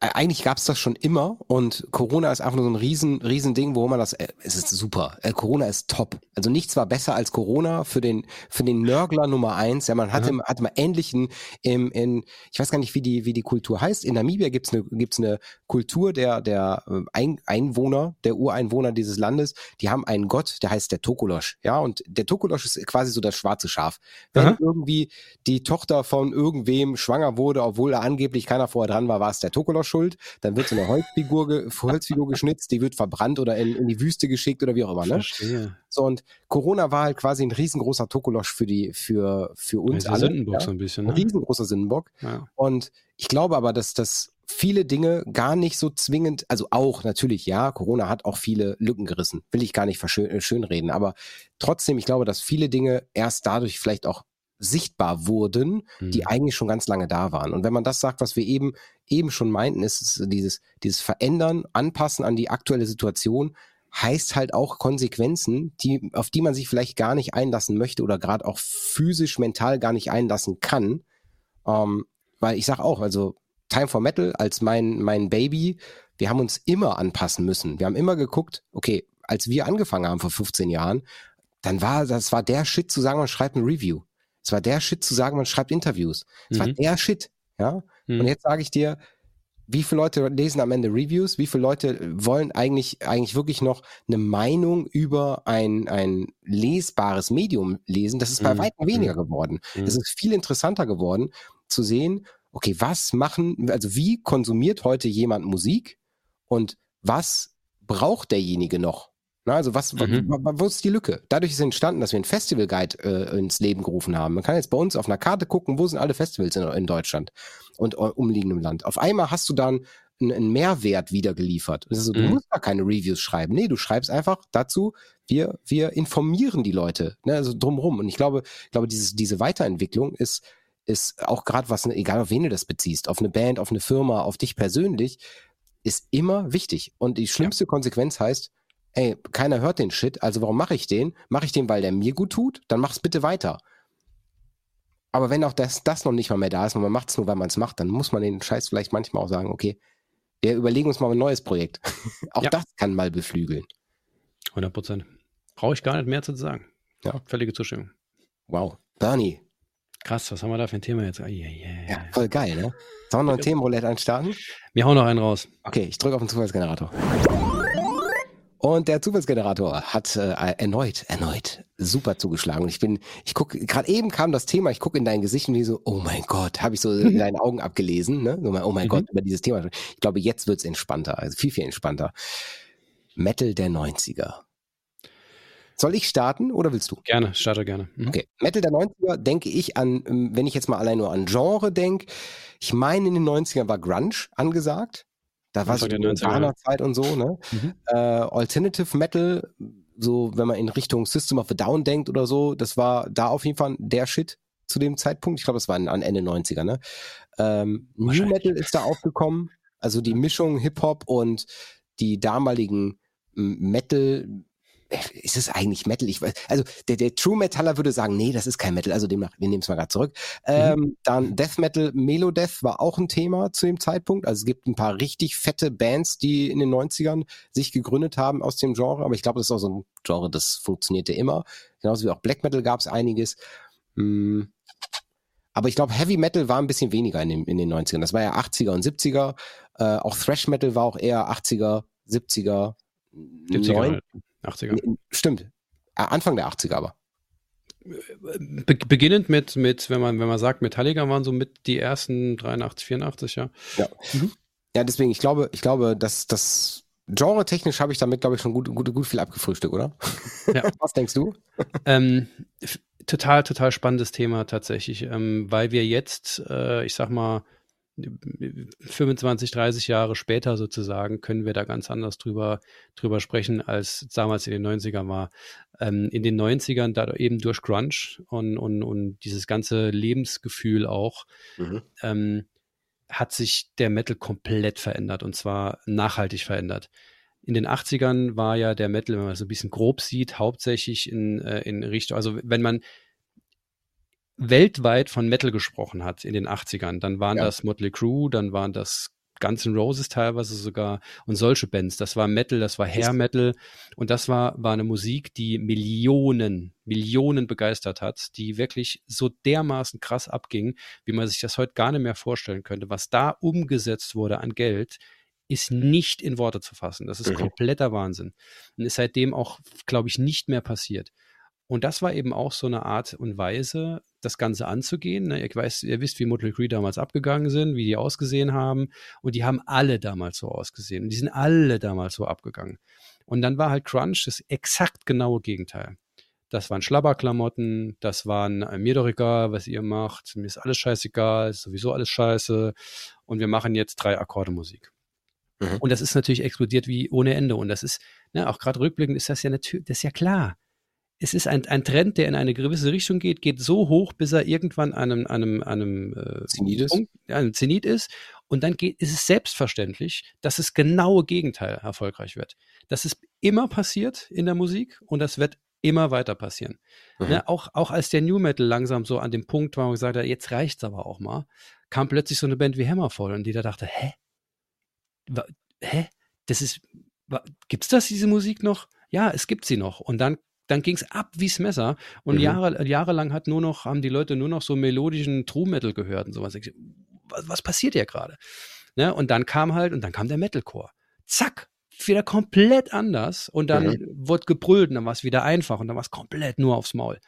eigentlich gab es das schon immer und Corona ist einfach nur so ein riesen, riesen Ding, wo man das, äh, es ist super. Äh, Corona ist top. Also nichts war besser als Corona für den, für den Nörgler Nummer eins. Ja, man hatte, ja. hatte mal endlich ein, im, in, ich weiß gar nicht, wie die, wie die Kultur heißt. In Namibia gibt's eine, gibt's eine Kultur der, der ein, Einwohner, der Ureinwohner dieses Landes. Die haben einen Gott, der heißt der Tokolosch. Ja, und der Tokolosch ist quasi so das schwarze Schaf. Wenn Aha. irgendwie die Tochter von irgendwem schwanger wurde, obwohl da angeblich keiner vorher dran war, war es der Tokolosch schuld. Dann wird so eine Holzfigur, Holzfigur geschnitzt, die wird verbrannt oder in, in die Wüste geschickt oder wie auch immer. Ne? Verstehe. So, und Corona war halt quasi ein riesengroßer Tokolosch für die, für, für uns ja, alle. Sündenbock ja? so ein bisschen. Ne? Ein riesengroßer Sündenbock. Ja. Und ich glaube aber, dass das viele Dinge gar nicht so zwingend, also auch natürlich, ja, Corona hat auch viele Lücken gerissen, will ich gar nicht schönreden, aber trotzdem, ich glaube, dass viele Dinge erst dadurch vielleicht auch sichtbar wurden, mhm. die eigentlich schon ganz lange da waren. Und wenn man das sagt, was wir eben eben schon meinten, ist es dieses dieses Verändern, Anpassen an die aktuelle Situation heißt halt auch Konsequenzen, die auf die man sich vielleicht gar nicht einlassen möchte oder gerade auch physisch mental gar nicht einlassen kann, ähm, weil ich sag auch, also Time for Metal als mein mein Baby wir haben uns immer anpassen müssen. Wir haben immer geguckt, okay, als wir angefangen haben vor 15 Jahren, dann war das war der Shit zu sagen, man schreibt ein Review. Es war der Shit zu sagen, man schreibt Interviews. Es mhm. war der Shit, ja. Mhm. Und jetzt sage ich dir, wie viele Leute lesen am Ende Reviews? Wie viele Leute wollen eigentlich, eigentlich wirklich noch eine Meinung über ein, ein lesbares Medium lesen? Das ist bei mhm. weitem weniger mhm. geworden. Mhm. Es ist viel interessanter geworden zu sehen, okay, was machen, also wie konsumiert heute jemand Musik und was braucht derjenige noch? Na, also was, mhm. wo ist die Lücke? Dadurch ist entstanden, dass wir einen Festival Guide äh, ins Leben gerufen haben. Man kann jetzt bei uns auf einer Karte gucken, wo sind alle Festivals in, in Deutschland und uh, umliegendem Land. Auf einmal hast du dann einen, Mehrwert wieder geliefert. Also, mhm. Du musst gar keine Reviews schreiben. Nee, du schreibst einfach dazu, wir, wir informieren die Leute, ne, also drumherum. Und ich glaube, ich glaube, dieses, diese Weiterentwicklung ist, ist auch gerade was, egal auf wen du das beziehst, auf eine Band, auf eine Firma, auf dich persönlich, ist immer wichtig. Und die schlimmste ja. Konsequenz heißt, ey, keiner hört den Shit, also warum mache ich den? Mache ich den, weil der mir gut tut? Dann mach's bitte weiter. Aber wenn auch das, das noch nicht mal mehr da ist und man macht es nur, weil man es macht, dann muss man den Scheiß vielleicht manchmal auch sagen, okay, wir überlegen uns mal ein neues Projekt. auch ja. das kann mal beflügeln. 100 Prozent. Brauche ich gar nicht mehr zu sagen. Ja. Völlige Zustimmung. Wow. Bernie. Krass, was haben wir da für ein Thema jetzt? Oh, yeah, yeah. Ja, voll geil, ne? Sollen wir noch ein Themenroulette anstarten? Wir hauen noch einen raus. Okay, ich drücke auf den Zufallsgenerator. Und der Zufallsgenerator hat äh, erneut, erneut super zugeschlagen. Und ich bin, ich gucke, gerade eben kam das Thema, ich gucke in dein Gesicht und wie so, oh mein Gott, habe ich so in deinen Augen abgelesen, ne? So, oh mein mhm. Gott, über dieses Thema. Ich glaube, jetzt wird's entspannter, also viel, viel entspannter. Metal der 90er. Soll ich starten oder willst du? Gerne, starte gerne. Mhm. Okay. Metal der 90er denke ich an, ähm, wenn ich jetzt mal allein nur an Genre denke, ich meine, in den 90ern war Grunge angesagt. Da war so die Nirvana-Zeit und so, ne? Mhm. Äh, Alternative Metal, so wenn man in Richtung System of a Down denkt oder so, das war da auf jeden Fall der Shit zu dem Zeitpunkt. Ich glaube, das war an Ende 90er, ne? Ähm, New Metal ist da aufgekommen, also die Mischung Hip-Hop und die damaligen Metal ist es eigentlich Metal? Ich weiß, also der, der True Metaller würde sagen, nee, das ist kein Metal, also demnach, wir nehmen es mal gerade zurück. Mhm. Ähm, dann Death Metal, Melodeath war auch ein Thema zu dem Zeitpunkt. Also es gibt ein paar richtig fette Bands, die in den 90ern sich gegründet haben aus dem Genre, aber ich glaube, das ist auch so ein Genre, das funktionierte immer. Genauso wie auch Black Metal gab es einiges. Hm. Aber ich glaube, Heavy Metal war ein bisschen weniger in den, in den 90ern. Das war ja 80er und 70er. Äh, auch Thrash Metal war auch eher 80er, 70er, 70er. 80er. Stimmt. Anfang der 80er aber. Be beginnend mit, mit, wenn man, wenn man sagt, Metallica waren so mit die ersten 83, 84, ja. Ja, mhm. ja deswegen, ich glaube, ich glaube, dass das Genre-technisch habe ich damit, glaube ich, schon gut, gut, gut viel abgefrühstückt, oder? Ja. Was denkst du? Ähm, total, total spannendes Thema tatsächlich, ähm, weil wir jetzt, äh, ich sag mal, 25, 30 Jahre später sozusagen können wir da ganz anders drüber, drüber sprechen, als damals in den 90ern war. Ähm, in den 90ern, da eben durch Grunge und, und, und dieses ganze Lebensgefühl auch, mhm. ähm, hat sich der Metal komplett verändert und zwar nachhaltig verändert. In den 80ern war ja der Metal, wenn man es so ein bisschen grob sieht, hauptsächlich in, äh, in Richtung, also wenn man weltweit von Metal gesprochen hat in den 80ern, dann waren ja. das Motley Crue, dann waren das Guns N' Roses teilweise sogar und solche Bands. Das war Metal, das war Hair Metal und das war, war eine Musik, die Millionen, Millionen begeistert hat, die wirklich so dermaßen krass abging, wie man sich das heute gar nicht mehr vorstellen könnte. Was da umgesetzt wurde an Geld, ist nicht in Worte zu fassen. Das ist mhm. kompletter Wahnsinn. Und ist seitdem auch, glaube ich, nicht mehr passiert. Und das war eben auch so eine Art und Weise, das Ganze anzugehen. Ne? Ihr, weiß, ihr wisst, wie Motley Crue damals abgegangen sind, wie die ausgesehen haben. Und die haben alle damals so ausgesehen. Und die sind alle damals so abgegangen. Und dann war halt Crunch das exakt genaue Gegenteil. Das waren Schlabberklamotten, das waren äh, mir doch egal, was ihr macht, mir ist alles scheißegal, ist sowieso alles scheiße. Und wir machen jetzt drei Akkorde Musik. Mhm. Und das ist natürlich explodiert wie ohne Ende. Und das ist, ne, auch gerade rückblickend ist das ja natürlich, das ist ja klar es ist ein, ein Trend, der in eine gewisse Richtung geht, geht so hoch, bis er irgendwann einem, einem, einem äh, Zenit ist. Punkt, einem Zenit ist. Und dann geht, ist es selbstverständlich, dass das genaue Gegenteil erfolgreich wird. Das ist immer passiert in der Musik und das wird immer weiter passieren. Mhm. Ne, auch, auch als der New Metal langsam so an dem Punkt war, wo man gesagt hat, jetzt reicht's aber auch mal, kam plötzlich so eine Band wie Hammerfall und die da dachte, hä? hä? Das ist, gibt's das, diese Musik noch? Ja, es gibt sie noch. Und dann dann ging es ab wie's Messer und mhm. Jahre, jahrelang hat nur noch, haben die Leute nur noch so melodischen True Metal gehört und sowas. Was, was passiert hier gerade? Ne? Und dann kam halt, und dann kam der Metalcore. Zack, wieder komplett anders und dann mhm. wurde gebrüllt und dann war es wieder einfach und dann war es komplett nur aufs Maul.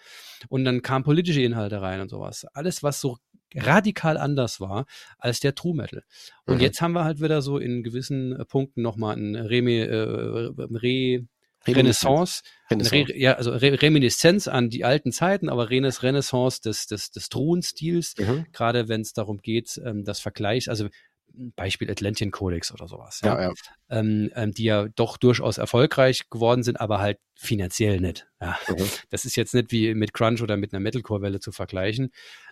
Und dann kamen politische Inhalte rein und sowas. Alles, was so radikal anders war als der True Metal. Und mhm. jetzt haben wir halt wieder so in gewissen äh, Punkten nochmal ein Remi, äh, Re Renaissance, Renaissance. Re, ja, also Re Reminiszenz an die alten Zeiten, aber Renes Renaissance des, des, des Thronstils, mhm. gerade wenn es darum geht, ähm, das Vergleich, also Beispiel Atlantean Codex oder sowas, ja, ja. ja. Ähm, ähm, die ja doch durchaus erfolgreich geworden sind, aber halt finanziell nicht. Ja. Mhm. Das ist jetzt nicht wie mit Crunch oder mit einer Metalcore-Welle zu vergleichen.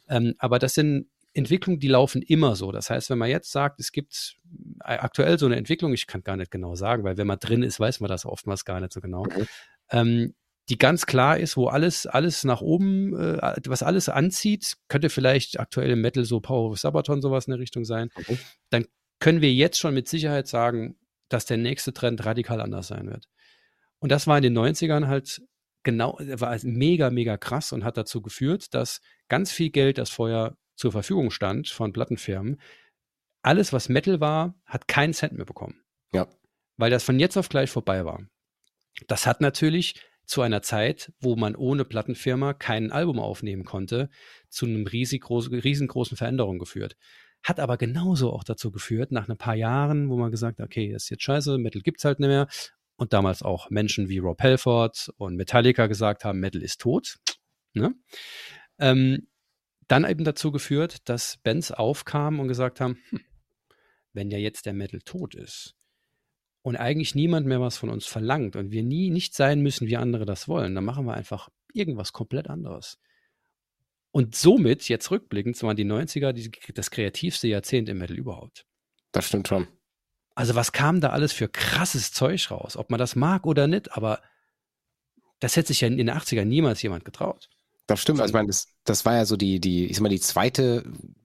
Ähm, aber das sind Entwicklungen, die laufen immer so. Das heißt, wenn man jetzt sagt, es gibt aktuell so eine Entwicklung, ich kann gar nicht genau sagen, weil wenn man drin ist, weiß man das oftmals gar nicht so genau. Mhm. Ähm, die ganz klar ist, wo alles, alles nach oben, äh, was alles anzieht, könnte vielleicht aktuell im Metal so Power of Sabaton sowas in der Richtung sein, okay. dann können wir jetzt schon mit Sicherheit sagen, dass der nächste Trend radikal anders sein wird. Und das war in den 90ern halt genau, war mega, mega krass und hat dazu geführt, dass ganz viel Geld, das vorher zur Verfügung stand von Plattenfirmen, alles, was Metal war, hat keinen Cent mehr bekommen. Ja. Weil das von jetzt auf gleich vorbei war. Das hat natürlich zu einer Zeit, wo man ohne Plattenfirma kein Album aufnehmen konnte, zu einem riesengroßen Veränderung geführt. Hat aber genauso auch dazu geführt, nach ein paar Jahren, wo man gesagt hat, okay, ist jetzt scheiße, Metal gibt's halt nicht mehr. Und damals auch Menschen wie Rob Halford und Metallica gesagt haben, Metal ist tot. Ne? Ähm, dann eben dazu geführt, dass Bands aufkamen und gesagt haben, hm, wenn ja jetzt der Metal tot ist, und eigentlich niemand mehr was von uns verlangt und wir nie nicht sein müssen, wie andere das wollen, dann machen wir einfach irgendwas komplett anderes. Und somit, jetzt rückblickend, waren die 90er die, das kreativste Jahrzehnt im Metal überhaupt. Das stimmt schon. Also was kam da alles für krasses Zeug raus, ob man das mag oder nicht, aber das hätte sich ja in den 80ern niemals jemand getraut. Das stimmt. Also, ich meine, das, das war ja so die, die, ich sag mal, die zweite,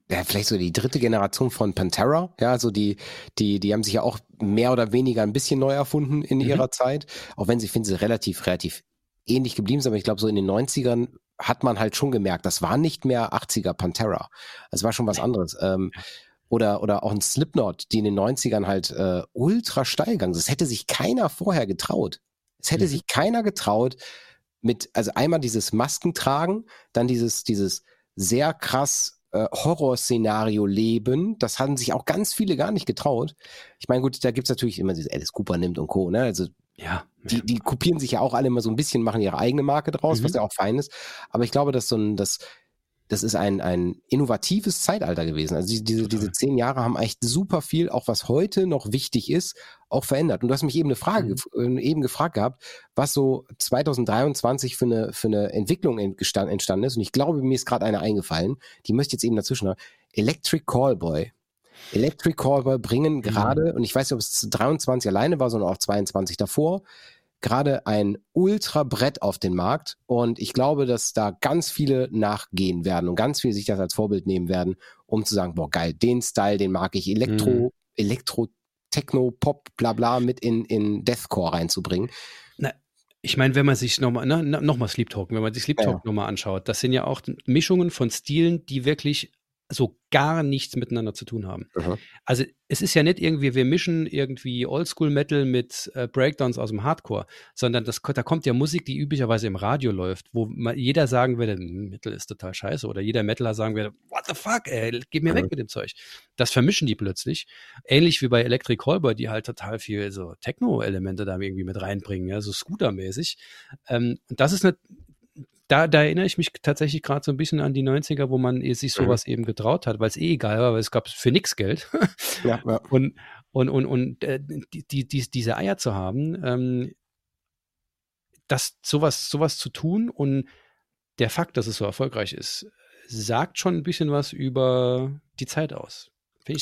ja, vielleicht so die dritte Generation von Pantera. Ja, also die, die, die haben sich ja auch mehr oder weniger ein bisschen neu erfunden in mhm. ihrer Zeit. Auch wenn sie, finde sie relativ, relativ ähnlich geblieben sind. Aber ich glaube, so in den 90ern hat man halt schon gemerkt, das war nicht mehr 80er Pantera. Das war schon was anderes. Ähm, oder, oder auch ein Slipknot, die in den 90ern halt äh, ultra steil gegangen sind. Das hätte sich keiner vorher getraut. Es hätte mhm. sich keiner getraut, mit, also einmal dieses Maskentragen, dann dieses, dieses sehr krass äh, Horrorszenario leben. Das haben sich auch ganz viele gar nicht getraut. Ich meine, gut, da gibt's natürlich immer dieses Alice Cooper nimmt und Co. Ne? Also ja, die, die kopieren sich ja auch alle immer so ein bisschen, machen ihre eigene Marke draus, mhm. was ja auch fein ist. Aber ich glaube, dass so ein, das, das ist ein, ein innovatives Zeitalter gewesen. Also die, diese, diese zehn Jahre haben echt super viel, auch was heute noch wichtig ist, auch verändert. Und du hast mich eben eine Frage, mhm. eben gefragt gehabt, was so 2023 für eine, für eine Entwicklung entstanden ist. Und ich glaube, mir ist gerade eine eingefallen, die möchte ich jetzt eben dazwischen haben. Electric Callboy. Electric Callboy bringen mhm. gerade, mhm. und ich weiß nicht, ob es 23 alleine war, sondern auch 22 davor, gerade ein Ultra-Brett auf den Markt und ich glaube, dass da ganz viele nachgehen werden und ganz viele sich das als Vorbild nehmen werden, um zu sagen, boah, geil, den Style, den mag ich, Elektro, mhm. Elektro, Techno, Pop, bla bla mit in, in Deathcore reinzubringen. Na, ich meine, wenn man sich nochmal, ne, nochmal Sleep Talk, wenn man sich Sleep Talk ja. nochmal anschaut, das sind ja auch Mischungen von Stilen, die wirklich so gar nichts miteinander zu tun haben. Aha. Also es ist ja nicht irgendwie, wir mischen irgendwie Oldschool-Metal mit äh, Breakdowns aus dem Hardcore, sondern das, da kommt ja Musik, die üblicherweise im Radio läuft, wo man, jeder sagen würde, hm, Metal ist total scheiße oder jeder Metaler sagen würde, what the fuck, ey, geh mir Aha. weg mit dem Zeug. Das vermischen die plötzlich. Ähnlich wie bei Electric Callboy, die halt total viel so Techno-Elemente da irgendwie mit reinbringen, ja, so Scooter-mäßig. Ähm, und das ist eine da, da erinnere ich mich tatsächlich gerade so ein bisschen an die 90er, wo man sich mhm. sowas mhm. eben getraut hat, weil es eh egal war, weil es gab für nichts Geld. ja, ja. Und, und, und, und äh, die, die, diese Eier zu haben, ähm, das sowas, sowas zu tun und der Fakt, dass es so erfolgreich ist, sagt schon ein bisschen was über die Zeit aus.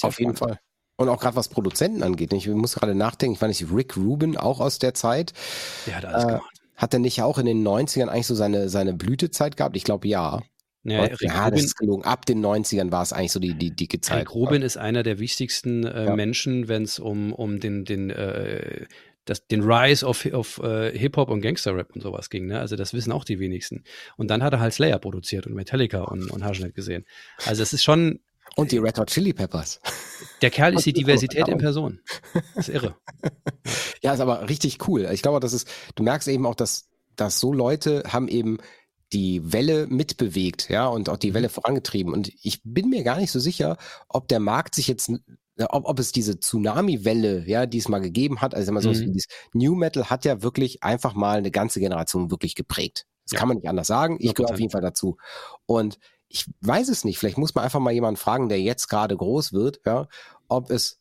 Auf jeden Fall. Und auch gerade was Produzenten angeht. Ich muss gerade nachdenken, ich nicht Rick Rubin auch aus der Zeit. Der hat alles äh, gemacht. Hat er nicht auch in den 90ern eigentlich so seine, seine Blütezeit gehabt? Ich glaube ja. Ja, ja das ist gelogen. Ab den 90ern war es eigentlich so die, die dicke Zeit. Rick Rubin ist einer der wichtigsten äh, ja. Menschen, wenn es um, um den, den, äh, das, den Rise of, of uh, Hip-Hop und Gangster-Rap und sowas ging. Ne? Also das wissen auch die wenigsten. Und dann hat er halt Slayer produziert und Metallica und, und nicht gesehen. Also es ist schon... Und die Red Hot Chili Peppers. Der Kerl ist die Diversität in Person. Das ist irre. ja, ist aber richtig cool. Ich glaube, das ist, du merkst eben auch, dass, dass so Leute haben eben die Welle mitbewegt, ja, und auch die mhm. Welle vorangetrieben. Und ich bin mir gar nicht so sicher, ob der Markt sich jetzt, ob, ob es diese Tsunami-Welle, ja, die es mal gegeben hat, also immer so, mhm. dieses New Metal hat ja wirklich einfach mal eine ganze Generation wirklich geprägt. Das ja. kann man nicht anders sagen. Ich gehöre auf jeden Fall dazu. Und ich weiß es nicht. Vielleicht muss man einfach mal jemanden fragen, der jetzt gerade groß wird, ja, ob es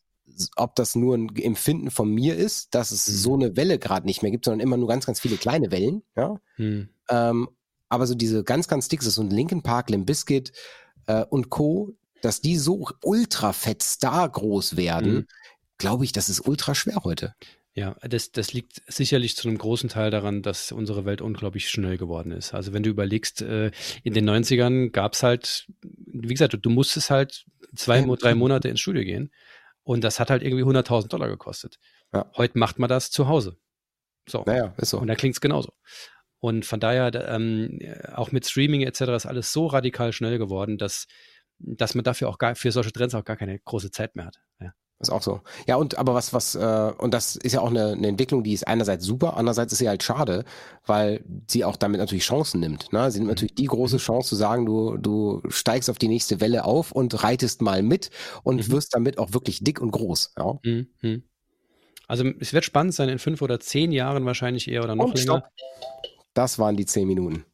ob das nur ein Empfinden von mir ist, dass es mhm. so eine Welle gerade nicht mehr gibt, sondern immer nur ganz, ganz viele kleine Wellen, ja. Mhm. Ähm, aber so diese ganz, ganz dick, so ein Linkin Park, Limp Bizkit äh, und Co., dass die so ultra fett star groß werden, mhm. glaube ich, das ist ultra schwer heute. Ja, das, das liegt sicherlich zu einem großen Teil daran, dass unsere Welt unglaublich schnell geworden ist. Also wenn du überlegst, äh, in den 90ern gab es halt, wie gesagt, du, du musstest halt zwei, drei Monate ins Studio gehen und das hat halt irgendwie 100.000 Dollar gekostet. Ja. Heute macht man das zu Hause. So. Naja, ist so. Und da klingt es genauso. Und von daher, ähm, auch mit Streaming etc. ist alles so radikal schnell geworden, dass, dass man dafür auch gar, für solche Trends auch gar keine große Zeit mehr hat. Ja. Ist auch so. Ja, und aber was, was, äh, und das ist ja auch eine, eine Entwicklung, die ist einerseits super, andererseits ist sie halt schade, weil sie auch damit natürlich Chancen nimmt. Ne? Sie nimmt mhm. natürlich die große Chance zu sagen, du, du steigst auf die nächste Welle auf und reitest mal mit und mhm. wirst damit auch wirklich dick und groß. Ja? Mhm. Also es wird spannend sein, in fünf oder zehn Jahren wahrscheinlich eher oder noch und länger. Stopp. Das waren die zehn Minuten.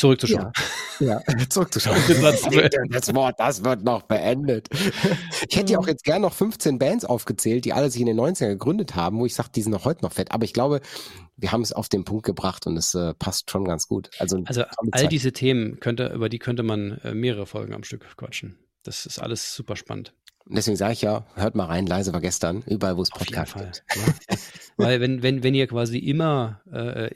Zurückzuschauen. Ja, ja zurückzuschauen. das Wort, das wird noch beendet. Ich hätte ja auch jetzt gern noch 15 Bands aufgezählt, die alle sich in den 90ern gegründet haben, wo ich sage, die sind noch heute noch fett. Aber ich glaube, wir haben es auf den Punkt gebracht und es äh, passt schon ganz gut. Also, also all diese Themen könnte, über die könnte man äh, mehrere Folgen am Stück quatschen. Das ist alles super spannend. Deswegen sage ich ja, hört mal rein, leise war gestern, überall, wo es Podcast gibt. Ja. Weil wenn, wenn, wenn ihr quasi immer, äh,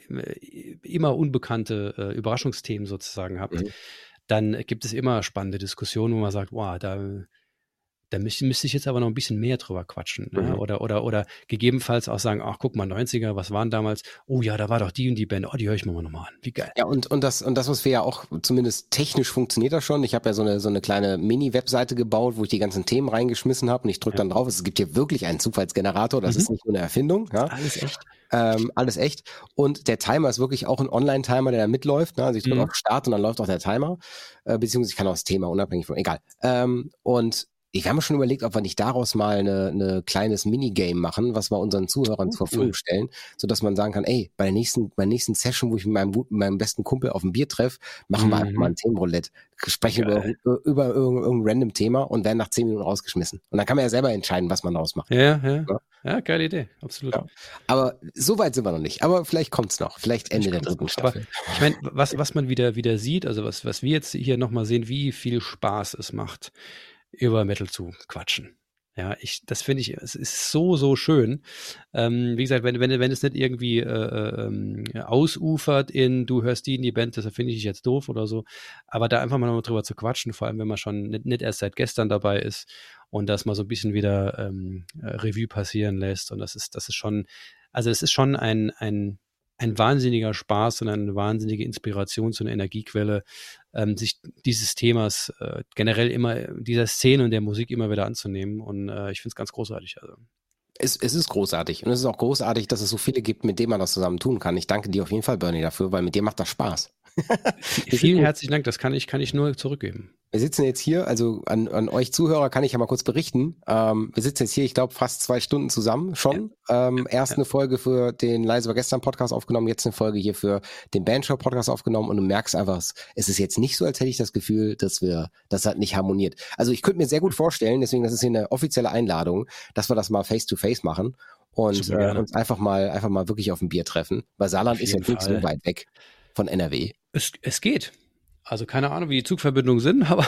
immer unbekannte äh, Überraschungsthemen sozusagen habt, mhm. dann gibt es immer spannende Diskussionen, wo man sagt, wow, da da müsste, müsste ich jetzt aber noch ein bisschen mehr drüber quatschen. Ne? Mhm. Oder, oder, oder gegebenenfalls auch sagen, ach, guck mal, 90er, was waren damals? Oh ja, da war doch die und die Band, oh, die höre ich mir mal nochmal an. Wie geil. Ja, und, und, das, und das, was wir ja auch, zumindest technisch funktioniert das schon. Ich habe ja so eine, so eine kleine Mini-Webseite gebaut, wo ich die ganzen Themen reingeschmissen habe und ich drücke ja. dann drauf. Es gibt hier wirklich einen Zufallsgenerator, das mhm. ist nicht nur eine Erfindung. Ja? Alles echt. Ähm, alles echt. Und der Timer ist wirklich auch ein Online-Timer, der da mitläuft. Ne? Also ich drücke mhm. auf Start und dann läuft auch der Timer. Äh, beziehungsweise ich kann auch das Thema unabhängig von, egal. Ähm, und ich habe mir schon überlegt, ob wir nicht daraus mal eine, eine kleines Minigame machen, was wir unseren Zuhörern zur Verfügung stellen, so dass man sagen kann, ey, bei der nächsten, bei der nächsten Session, wo ich mit meinem, mit meinem besten Kumpel auf ein Bier treffe, machen mhm. wir einfach mhm. mal ein Themenroulette, sprechen über, über irgendein, irgendein random Thema und werden nach zehn Minuten rausgeschmissen. Und dann kann man ja selber entscheiden, was man daraus macht. Ja, ja. Ja, ja geile Idee, absolut. Ja. Aber so weit sind wir noch nicht. Aber vielleicht kommt's noch. Vielleicht Ende der dritten Staffel. Aber ich meine, was, was man wieder, wieder sieht, also was, was wir jetzt hier nochmal sehen, wie viel Spaß es macht über Metal zu quatschen. Ja, ich, das finde ich, es ist so, so schön. Ähm, wie gesagt, wenn, wenn, wenn es nicht irgendwie äh, äh, ähm, ausufert in, du hörst die in die Band, das finde ich jetzt doof oder so. Aber da einfach mal noch drüber zu quatschen, vor allem wenn man schon nicht, nicht erst seit gestern dabei ist und das mal so ein bisschen wieder ähm, äh, Revue passieren lässt. Und das ist, das ist schon, also es ist schon ein, ein, ein wahnsinniger Spaß und eine wahnsinnige Inspiration zu einer Energiequelle, ähm, sich dieses Themas äh, generell immer, dieser Szene und der Musik immer wieder anzunehmen. Und äh, ich finde es ganz großartig. Also. Es, es ist großartig. Und es ist auch großartig, dass es so viele gibt, mit denen man das zusammen tun kann. Ich danke dir auf jeden Fall, Bernie, dafür, weil mit dir macht das Spaß. Vielen herzlichen Dank, das kann ich, kann ich nur zurückgeben. Wir sitzen jetzt hier, also an, an euch Zuhörer kann ich ja mal kurz berichten. Ähm, wir sitzen jetzt hier, ich glaube, fast zwei Stunden zusammen schon. Ja. Ähm, erst ja. eine Folge für den Leise war gestern Podcast aufgenommen, jetzt eine Folge hier für den Bandshow Podcast aufgenommen und du merkst einfach, es ist jetzt nicht so, als hätte ich das Gefühl, dass wir, das hat nicht harmoniert. Also ich könnte mir sehr gut vorstellen, deswegen, das ist hier eine offizielle Einladung, dass wir das mal face to face machen und äh, uns einfach mal, einfach mal wirklich auf ein Bier treffen. Weil Saarland ist ja nicht so weit weg von NRW. Es, es geht. Also keine Ahnung, wie die Zugverbindungen sind, aber,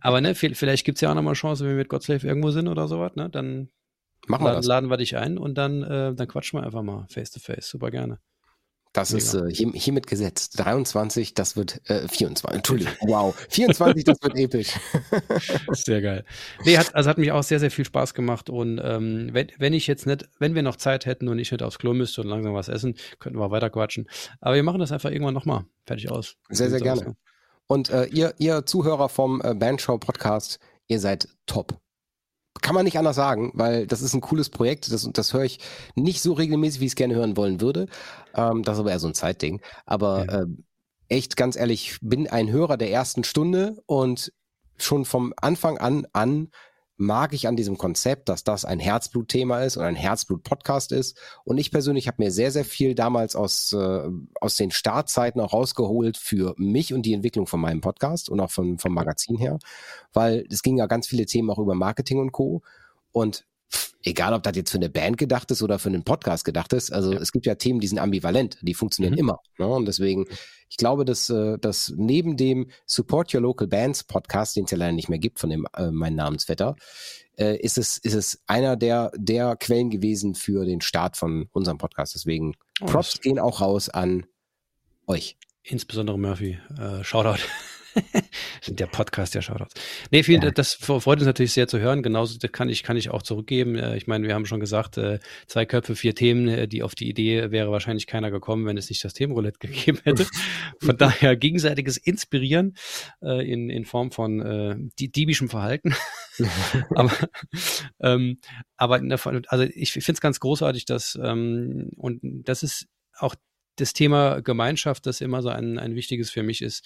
aber ne, vielleicht gibt es ja auch nochmal Chance, wenn wir mit Godslave irgendwo sind oder sowas, ne? Dann Machen wir laden, laden wir dich ein und dann, äh, dann quatschen wir einfach mal face to face. Super gerne. Das ist äh, hier, hiermit gesetzt. 23, das wird äh, 24. Entschuldigung. Wow. 24, das wird episch. sehr geil. Nee, hat, also hat mich auch sehr, sehr viel Spaß gemacht. Und ähm, wenn, wenn ich jetzt nicht, wenn wir noch Zeit hätten und ich nicht aufs Klo müsste und langsam was essen, könnten wir weiter quatschen. Aber wir machen das einfach irgendwann nochmal. Fertig aus. Sehr, sehr gerne. Aus? Und äh, ihr, ihr Zuhörer vom äh, Bandshow Podcast, ihr seid top kann man nicht anders sagen, weil das ist ein cooles Projekt. Das, das höre ich nicht so regelmäßig, wie ich es gerne hören wollen würde. Ähm, das ist aber eher so ein Zeitding. Aber ja. äh, echt, ganz ehrlich, bin ein Hörer der ersten Stunde und schon vom Anfang an an mag ich an diesem Konzept, dass das ein Herzblutthema ist und ein Herzblut-Podcast ist. Und ich persönlich habe mir sehr, sehr viel damals aus, äh, aus den Startzeiten auch rausgeholt für mich und die Entwicklung von meinem Podcast und auch von, vom Magazin her, weil es ging ja ganz viele Themen auch über Marketing und Co. Und egal ob das jetzt für eine Band gedacht ist oder für einen Podcast gedacht ist, also ja. es gibt ja Themen, die sind ambivalent, die funktionieren mhm. immer. Ne? Und deswegen, ich glaube, dass, äh, dass neben dem Support Your Local Bands Podcast, den es ja leider nicht mehr gibt von dem äh, mein Namensvetter, äh, ist es ist es einer der der Quellen gewesen für den Start von unserem Podcast. Deswegen oh, Props gehen auch raus an euch. Insbesondere Murphy. Äh, Shoutout. sind der Podcast der Shoutouts. Nee, vielen, ja. das freut uns natürlich sehr zu hören. Genauso kann ich, kann ich auch zurückgeben. Äh, ich meine, wir haben schon gesagt, äh, zwei Köpfe, vier Themen. Äh, die auf die Idee wäre wahrscheinlich keiner gekommen, wenn es nicht das Themenroulette gegeben hätte. Von daher gegenseitiges Inspirieren in, in Form von die, diebischem Verhalten. aber ähm, aber also ich finde es ganz großartig, dass ähm, und das ist auch das Thema Gemeinschaft, das immer so ein, ein wichtiges für mich ist.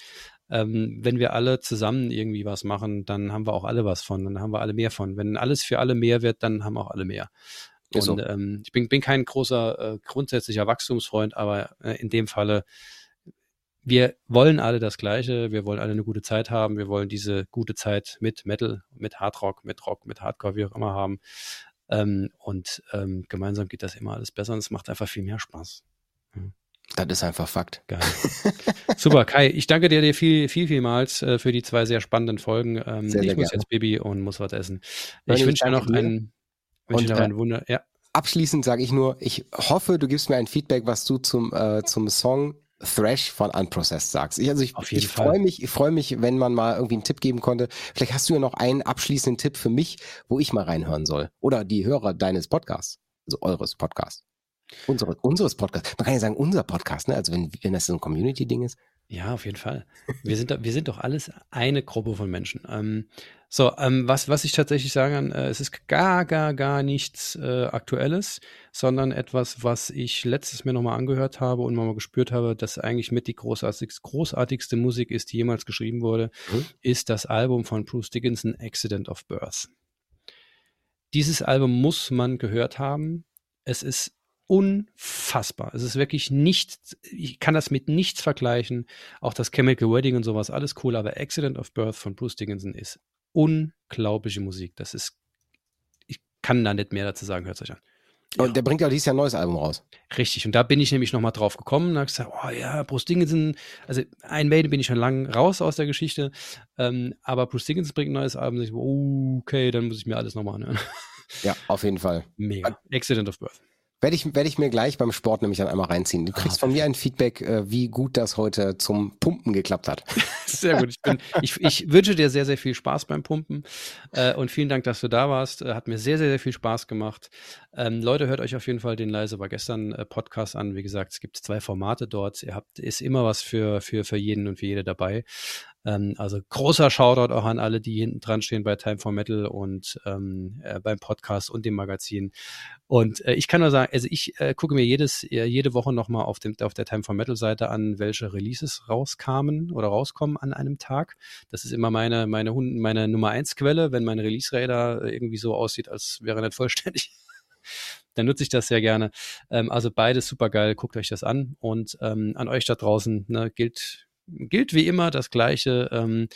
Ähm, wenn wir alle zusammen irgendwie was machen, dann haben wir auch alle was von, dann haben wir alle mehr von. Wenn alles für alle mehr wird, dann haben auch alle mehr. Und so. ähm, ich bin, bin kein großer äh, grundsätzlicher Wachstumsfreund, aber äh, in dem Falle, wir wollen alle das Gleiche, wir wollen alle eine gute Zeit haben, wir wollen diese gute Zeit mit Metal, mit Hardrock, mit Rock, mit Hardcore, wie auch immer haben. Ähm, und ähm, gemeinsam geht das immer alles besser und es macht einfach viel mehr Spaß. Mhm. Das ist einfach Fakt. Geil. Super, Kai, ich danke dir, dir viel, viel, vielmals äh, für die zwei sehr spannenden Folgen. Ähm, sehr, sehr ich muss gerne. jetzt Baby und muss was essen. Ich, ich wünsche dir noch einen, wünsche dir noch einen Wunder. Ja. Abschließend sage ich nur, ich hoffe, du gibst mir ein Feedback, was du zum, äh, zum Song Thrash von Unprocessed sagst. Ich, also ich, ich freue mich, ich freue mich, wenn man mal irgendwie einen Tipp geben konnte. Vielleicht hast du ja noch einen abschließenden Tipp für mich, wo ich mal reinhören soll. Oder die Hörer deines Podcasts, also eures Podcasts. Unsere, unseres Podcast. Man kann ja sagen, unser Podcast, ne? Also wenn, wenn das so ein Community-Ding ist. Ja, auf jeden Fall. Wir sind, wir sind doch alles eine Gruppe von Menschen. Ähm, so, ähm, was, was ich tatsächlich sagen kann, äh, es ist gar, gar, gar nichts äh, Aktuelles, sondern etwas, was ich letztes mir nochmal angehört habe und mal gespürt habe, dass eigentlich mit die großartigste, großartigste Musik ist, die jemals geschrieben wurde, mhm. ist das Album von Bruce Dickinson, Accident of Birth. Dieses Album muss man gehört haben. Es ist unfassbar. Es ist wirklich nichts, ich kann das mit nichts vergleichen. Auch das Chemical Wedding und sowas, alles cool, aber Accident of Birth von Bruce Dickinson ist unglaubliche Musik. Das ist, ich kann da nicht mehr dazu sagen, hört es euch an. Ja. Und der bringt ja dieses Jahr ein neues Album raus. Richtig, und da bin ich nämlich nochmal drauf gekommen und habe gesagt, oh ja, Bruce Dickinson, also ein Maiden bin ich schon lang raus aus der Geschichte, ähm, aber Bruce Dickinson bringt ein neues Album, und ich, okay, dann muss ich mir alles nochmal anhören. Ja, auf jeden Fall. Mega. Accident of Birth. Werde ich, werde ich mir gleich beim Sport nämlich dann einmal reinziehen. Du kriegst ah, von mir ein Feedback, äh, wie gut das heute zum Pumpen geklappt hat. Sehr gut. Ich, bin, ich, ich wünsche dir sehr, sehr viel Spaß beim Pumpen äh, und vielen Dank, dass du da warst. Äh, hat mir sehr, sehr, sehr viel Spaß gemacht. Ähm, Leute, hört euch auf jeden Fall den Leise war gestern äh, Podcast an. Wie gesagt, es gibt zwei Formate dort. Ihr habt, ist immer was für, für, für jeden und für jede dabei. Ähm, also großer Shoutout auch an alle, die hinten dran stehen bei Time for Metal und ähm, äh, beim Podcast und dem Magazin. Und äh, ich kann nur sagen, also ich äh, gucke mir jedes, äh, jede Woche nochmal auf, auf der Time for Metal Seite an, welche Releases rauskamen oder rauskommen an einem Tag. Das ist immer meine, meine, meine Nummer eins Quelle, wenn mein Release-Radar irgendwie so aussieht, als wäre er nicht vollständig. dann nutze ich das sehr gerne. Ähm, also beides super geil, guckt euch das an und ähm, an euch da draußen ne, gilt gilt wie immer das Gleiche. Ähm,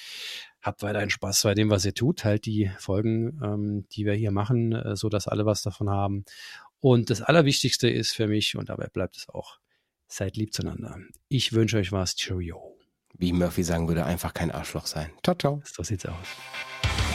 habt weiterhin Spaß bei dem, was ihr tut. Halt die Folgen, ähm, die wir hier machen, äh, so dass alle was davon haben. Und das Allerwichtigste ist für mich, und dabei bleibt es auch, seid lieb zueinander. Ich wünsche euch was. Cheerio. Wie Murphy sagen würde, einfach kein Arschloch sein. Ciao, ciao. So sieht's aus.